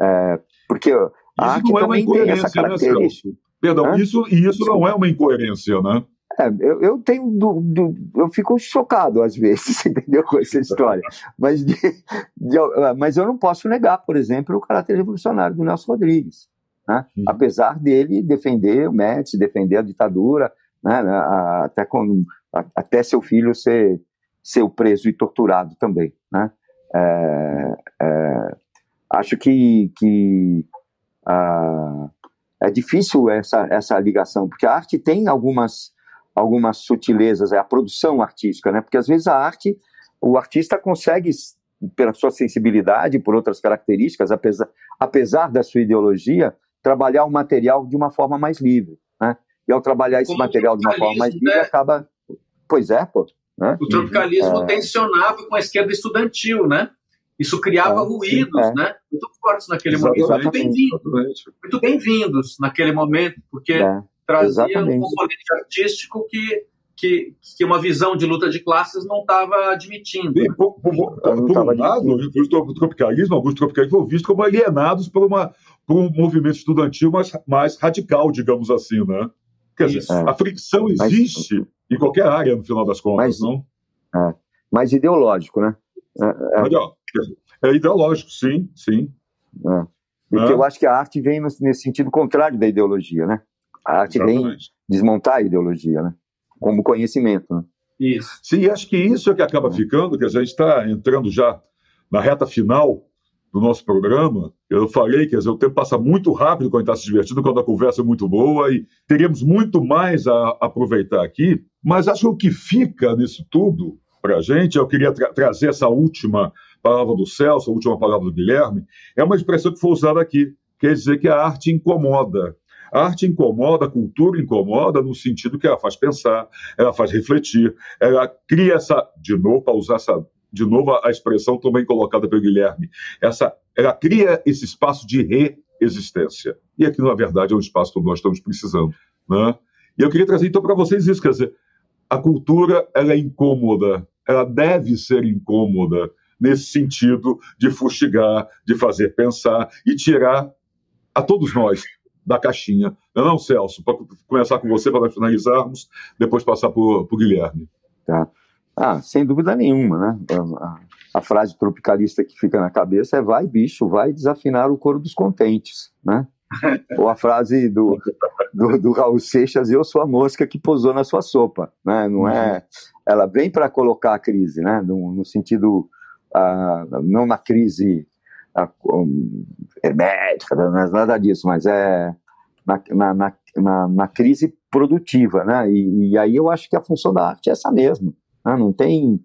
É, porque a Isso arte também tem essa né, característica. Né, Perdão, isso, e isso não é uma incoerência, né? É, eu, eu tenho do, do, eu fico chocado às vezes, *laughs* entendeu, com essa história. Mas, de, de, mas eu não posso negar, por exemplo, o caráter revolucionário do Nelson Rodrigues. Né? Apesar dele defender o Médici, defender a ditadura, né? até, com, até seu filho ser, ser preso e torturado também. Né? É, é, acho que, que uh, é difícil essa, essa ligação, porque a arte tem algumas, algumas sutilezas, é a produção artística, né? Porque às vezes a arte, o artista consegue, pela sua sensibilidade, por outras características, apesar, apesar da sua ideologia, trabalhar o material de uma forma mais livre, né? E ao trabalhar esse material de uma forma mais livre, né? acaba. Pois é, pô. Né? O tropicalismo é... tensionava com a esquerda estudantil, né? Isso criava é, ruídos, sim, é. né? Muito fortes naquele momento. Muito bem-vindos. Muito bem-vindos naquele momento, porque é, trazia um componente artístico que que, que uma visão de luta de classes não estava admitindo. E, por, por, por, por um lado, o tropicalismo, alguns tropicalistas foram vistos como alienados por, uma, por um movimento estudantil mais, mais radical, digamos assim, né? Quer dizer, é. a fricção existe mas, em qualquer área, no final das contas, mas, não? É, mais ideológico, né? É, é, é ideológico, sim, sim. É. Porque eu acho que a arte vem nesse sentido contrário da ideologia, né? A arte Exatamente. vem desmontar a ideologia, né? Como conhecimento, né? Isso. Sim, acho que isso é que acaba ficando, que a gente está entrando já na reta final do nosso programa. Eu falei que o tempo passa muito rápido quando está se divertindo, quando a conversa é muito boa e teríamos muito mais a aproveitar aqui. Mas acho que o que fica nisso tudo para a gente, eu queria tra trazer essa última palavra do Celso, a última palavra do Guilherme, é uma expressão que foi usada aqui. Quer dizer que a arte incomoda. A arte incomoda, a cultura incomoda no sentido que ela faz pensar, ela faz refletir, ela cria essa, de novo, para usar essa, de novo a expressão também colocada pelo Guilherme, essa, ela cria esse espaço de reexistência. E aqui, na verdade, é um espaço que nós estamos precisando. Né? E eu queria trazer então para vocês isso, quer dizer, a cultura ela é incômoda, ela deve ser incômoda nesse sentido de fustigar, de fazer pensar e tirar a todos nós da caixinha. Não, é não Celso? Para começar com você, para finalizarmos, depois passar para o Guilherme. Tá. Ah, sem dúvida nenhuma, né? A, a, frase tropicalista que fica na cabeça é vai, bicho, vai desafinar o coro dos contentes, né? *laughs* Ou a frase do, do, do, Raul Seixas, eu sou a mosca que posou na sua sopa, né? Não é... Ela vem para colocar a crise, né? No, no sentido, não na crise uh, um, hermética, nada disso, mas é na, na, na, na crise produtiva, né? E, e, aí eu acho que a função da arte é essa mesmo. Né? Não tem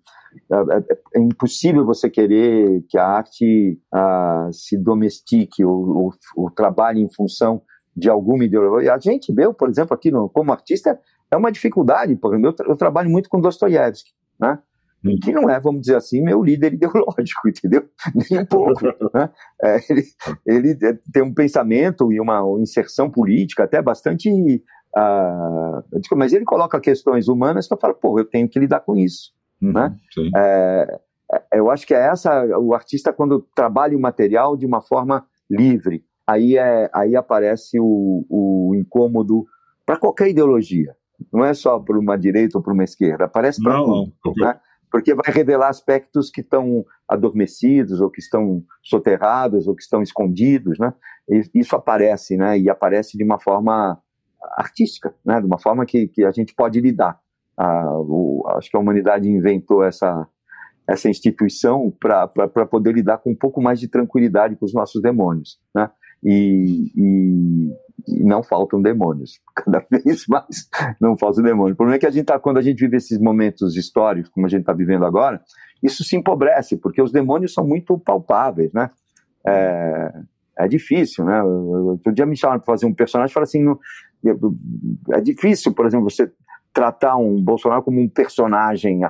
é, é, é, impossível você querer que a arte ah, se domestique ou, ou, ou, trabalhe em função de alguma ideologia. A gente, eu, por exemplo, aqui no, como artista, é uma dificuldade. Por exemplo, eu, eu trabalho muito com Dostoiévski, né? Uhum. que não é, vamos dizer assim, meu líder ideológico, *laughs* entendeu? Nem um pouco. *laughs* né? é, ele, ele, tem um pensamento e uma inserção política até bastante. Uh, mas ele coloca questões humanas que eu falo, pô, eu tenho que lidar com isso. Uhum, né? É, é, eu acho que é essa, o artista, quando trabalha o material de uma forma livre, aí, é, aí aparece o, o incômodo para qualquer ideologia. Não é só para uma direita ou para uma esquerda, aparece para tudo. Né? Porque vai revelar aspectos que estão adormecidos ou que estão soterrados ou que estão escondidos, né? Isso aparece, né? E aparece de uma forma artística, né? De uma forma que, que a gente pode lidar. Ah, o, acho que a humanidade inventou essa essa instituição para poder lidar com um pouco mais de tranquilidade com os nossos demônios, né? E, e, e, não faltam demônios. *laughs* Cada vez mais não faltam demônios. O problema é que a gente tá, quando a gente vive esses momentos históricos, como a gente está vivendo agora, isso se empobrece, porque os demônios são muito palpáveis, né? É, é difícil, né? Outro dia me chamaram para fazer um personagem e falaram assim: não, é difícil, por exemplo, você tratar um Bolsonaro como um personagem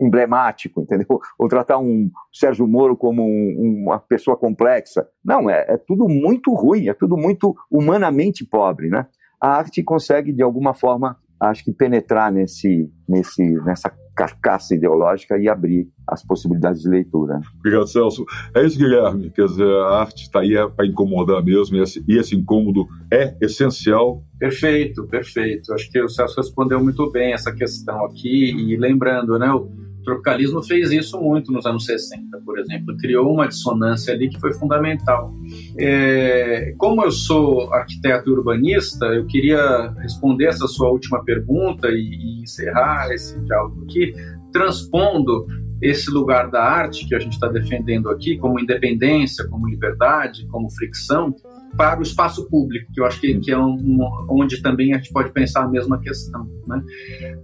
emblemático, entendeu? *laughs* Ou tratar um Sérgio Moro como um, uma pessoa complexa. Não, é, é tudo muito ruim, é tudo muito humanamente pobre, né? A arte consegue, de alguma forma, acho que penetrar nesse, nesse, nessa carcaça ideológica e abrir as possibilidades de leitura. Obrigado, Celso. É isso, Guilherme. Quer dizer, a arte está aí é para incomodar mesmo, e esse, e esse incômodo é essencial. Perfeito, perfeito. Acho que o Celso respondeu muito bem essa questão aqui, e lembrando, né, o tropicalismo fez isso muito nos anos 60, por exemplo, criou uma dissonância ali que foi fundamental. É, como eu sou arquiteto e urbanista, eu queria responder essa sua última pergunta e, e encerrar esse diálogo aqui, transpondo esse lugar da arte que a gente está defendendo aqui, como independência, como liberdade, como fricção, para o espaço público, que eu acho que, que é um, onde também a gente pode pensar a mesma questão. Né?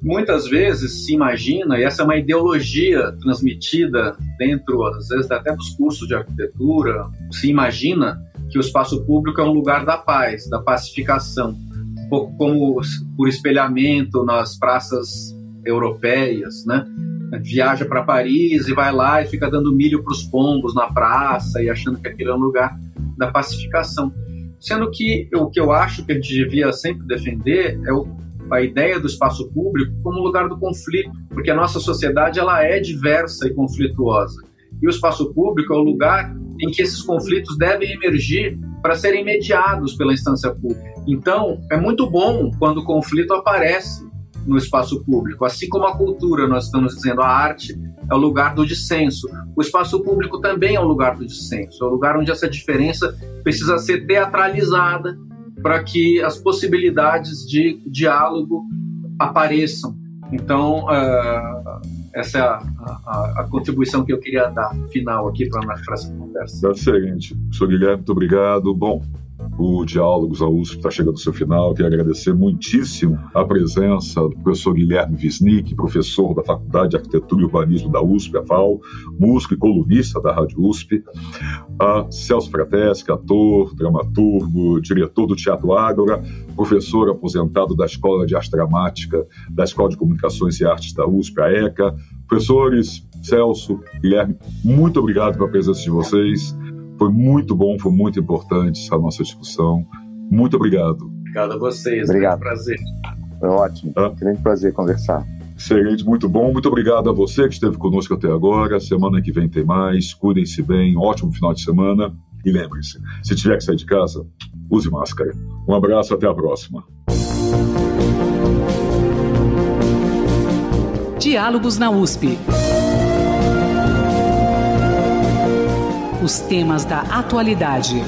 Muitas vezes se imagina, e essa é uma ideologia transmitida dentro, às vezes, até dos cursos de arquitetura, se imagina que o espaço público é um lugar da paz, da pacificação, um pouco como por espelhamento nas praças europeias, né? Viaja para Paris e vai lá e fica dando milho para os pombos na praça e achando que aquele é um lugar da pacificação. Sendo que o que eu acho que a gente devia sempre defender é o, a ideia do espaço público como lugar do conflito, porque a nossa sociedade ela é diversa e conflituosa. E o espaço público é o lugar em que esses conflitos devem emergir para serem mediados pela instância pública. Então, é muito bom quando o conflito aparece no espaço público, assim como a cultura, nós estamos dizendo, a arte é o lugar do dissenso. O espaço público também é o lugar do dissenso, é o lugar onde essa diferença precisa ser teatralizada para que as possibilidades de diálogo apareçam. Então, uh, essa é a, a, a, contribuição que eu queria dar final aqui para essa conversa. Excelente. Sr. Guilherme, muito obrigado. Bom, o Diálogos à USP está chegando ao seu final. Quero agradecer muitíssimo a presença do professor Guilherme Wisnik, professor da Faculdade de Arquitetura e Urbanismo da USP, a FAO, músico e colunista da Rádio USP, a Celso Frateschi, ator, dramaturgo, diretor do Teatro Ágora, professor aposentado da Escola de Arte Dramática da Escola de Comunicações e Artes da USP, a ECA. Professores, Celso, Guilherme, muito obrigado pela presença de vocês. Foi muito bom, foi muito importante essa nossa discussão. Muito obrigado. Obrigado a vocês. Obrigado. Foi um prazer. Foi ótimo. Ah. Grande prazer conversar. Excelente, muito bom. Muito obrigado a você que esteve conosco até agora. Semana que vem tem mais. Cuidem-se bem. Ótimo final de semana. E lembre-se, se tiver que sair de casa, use máscara. Um abraço, até a próxima. Diálogos na USP. Os temas da atualidade.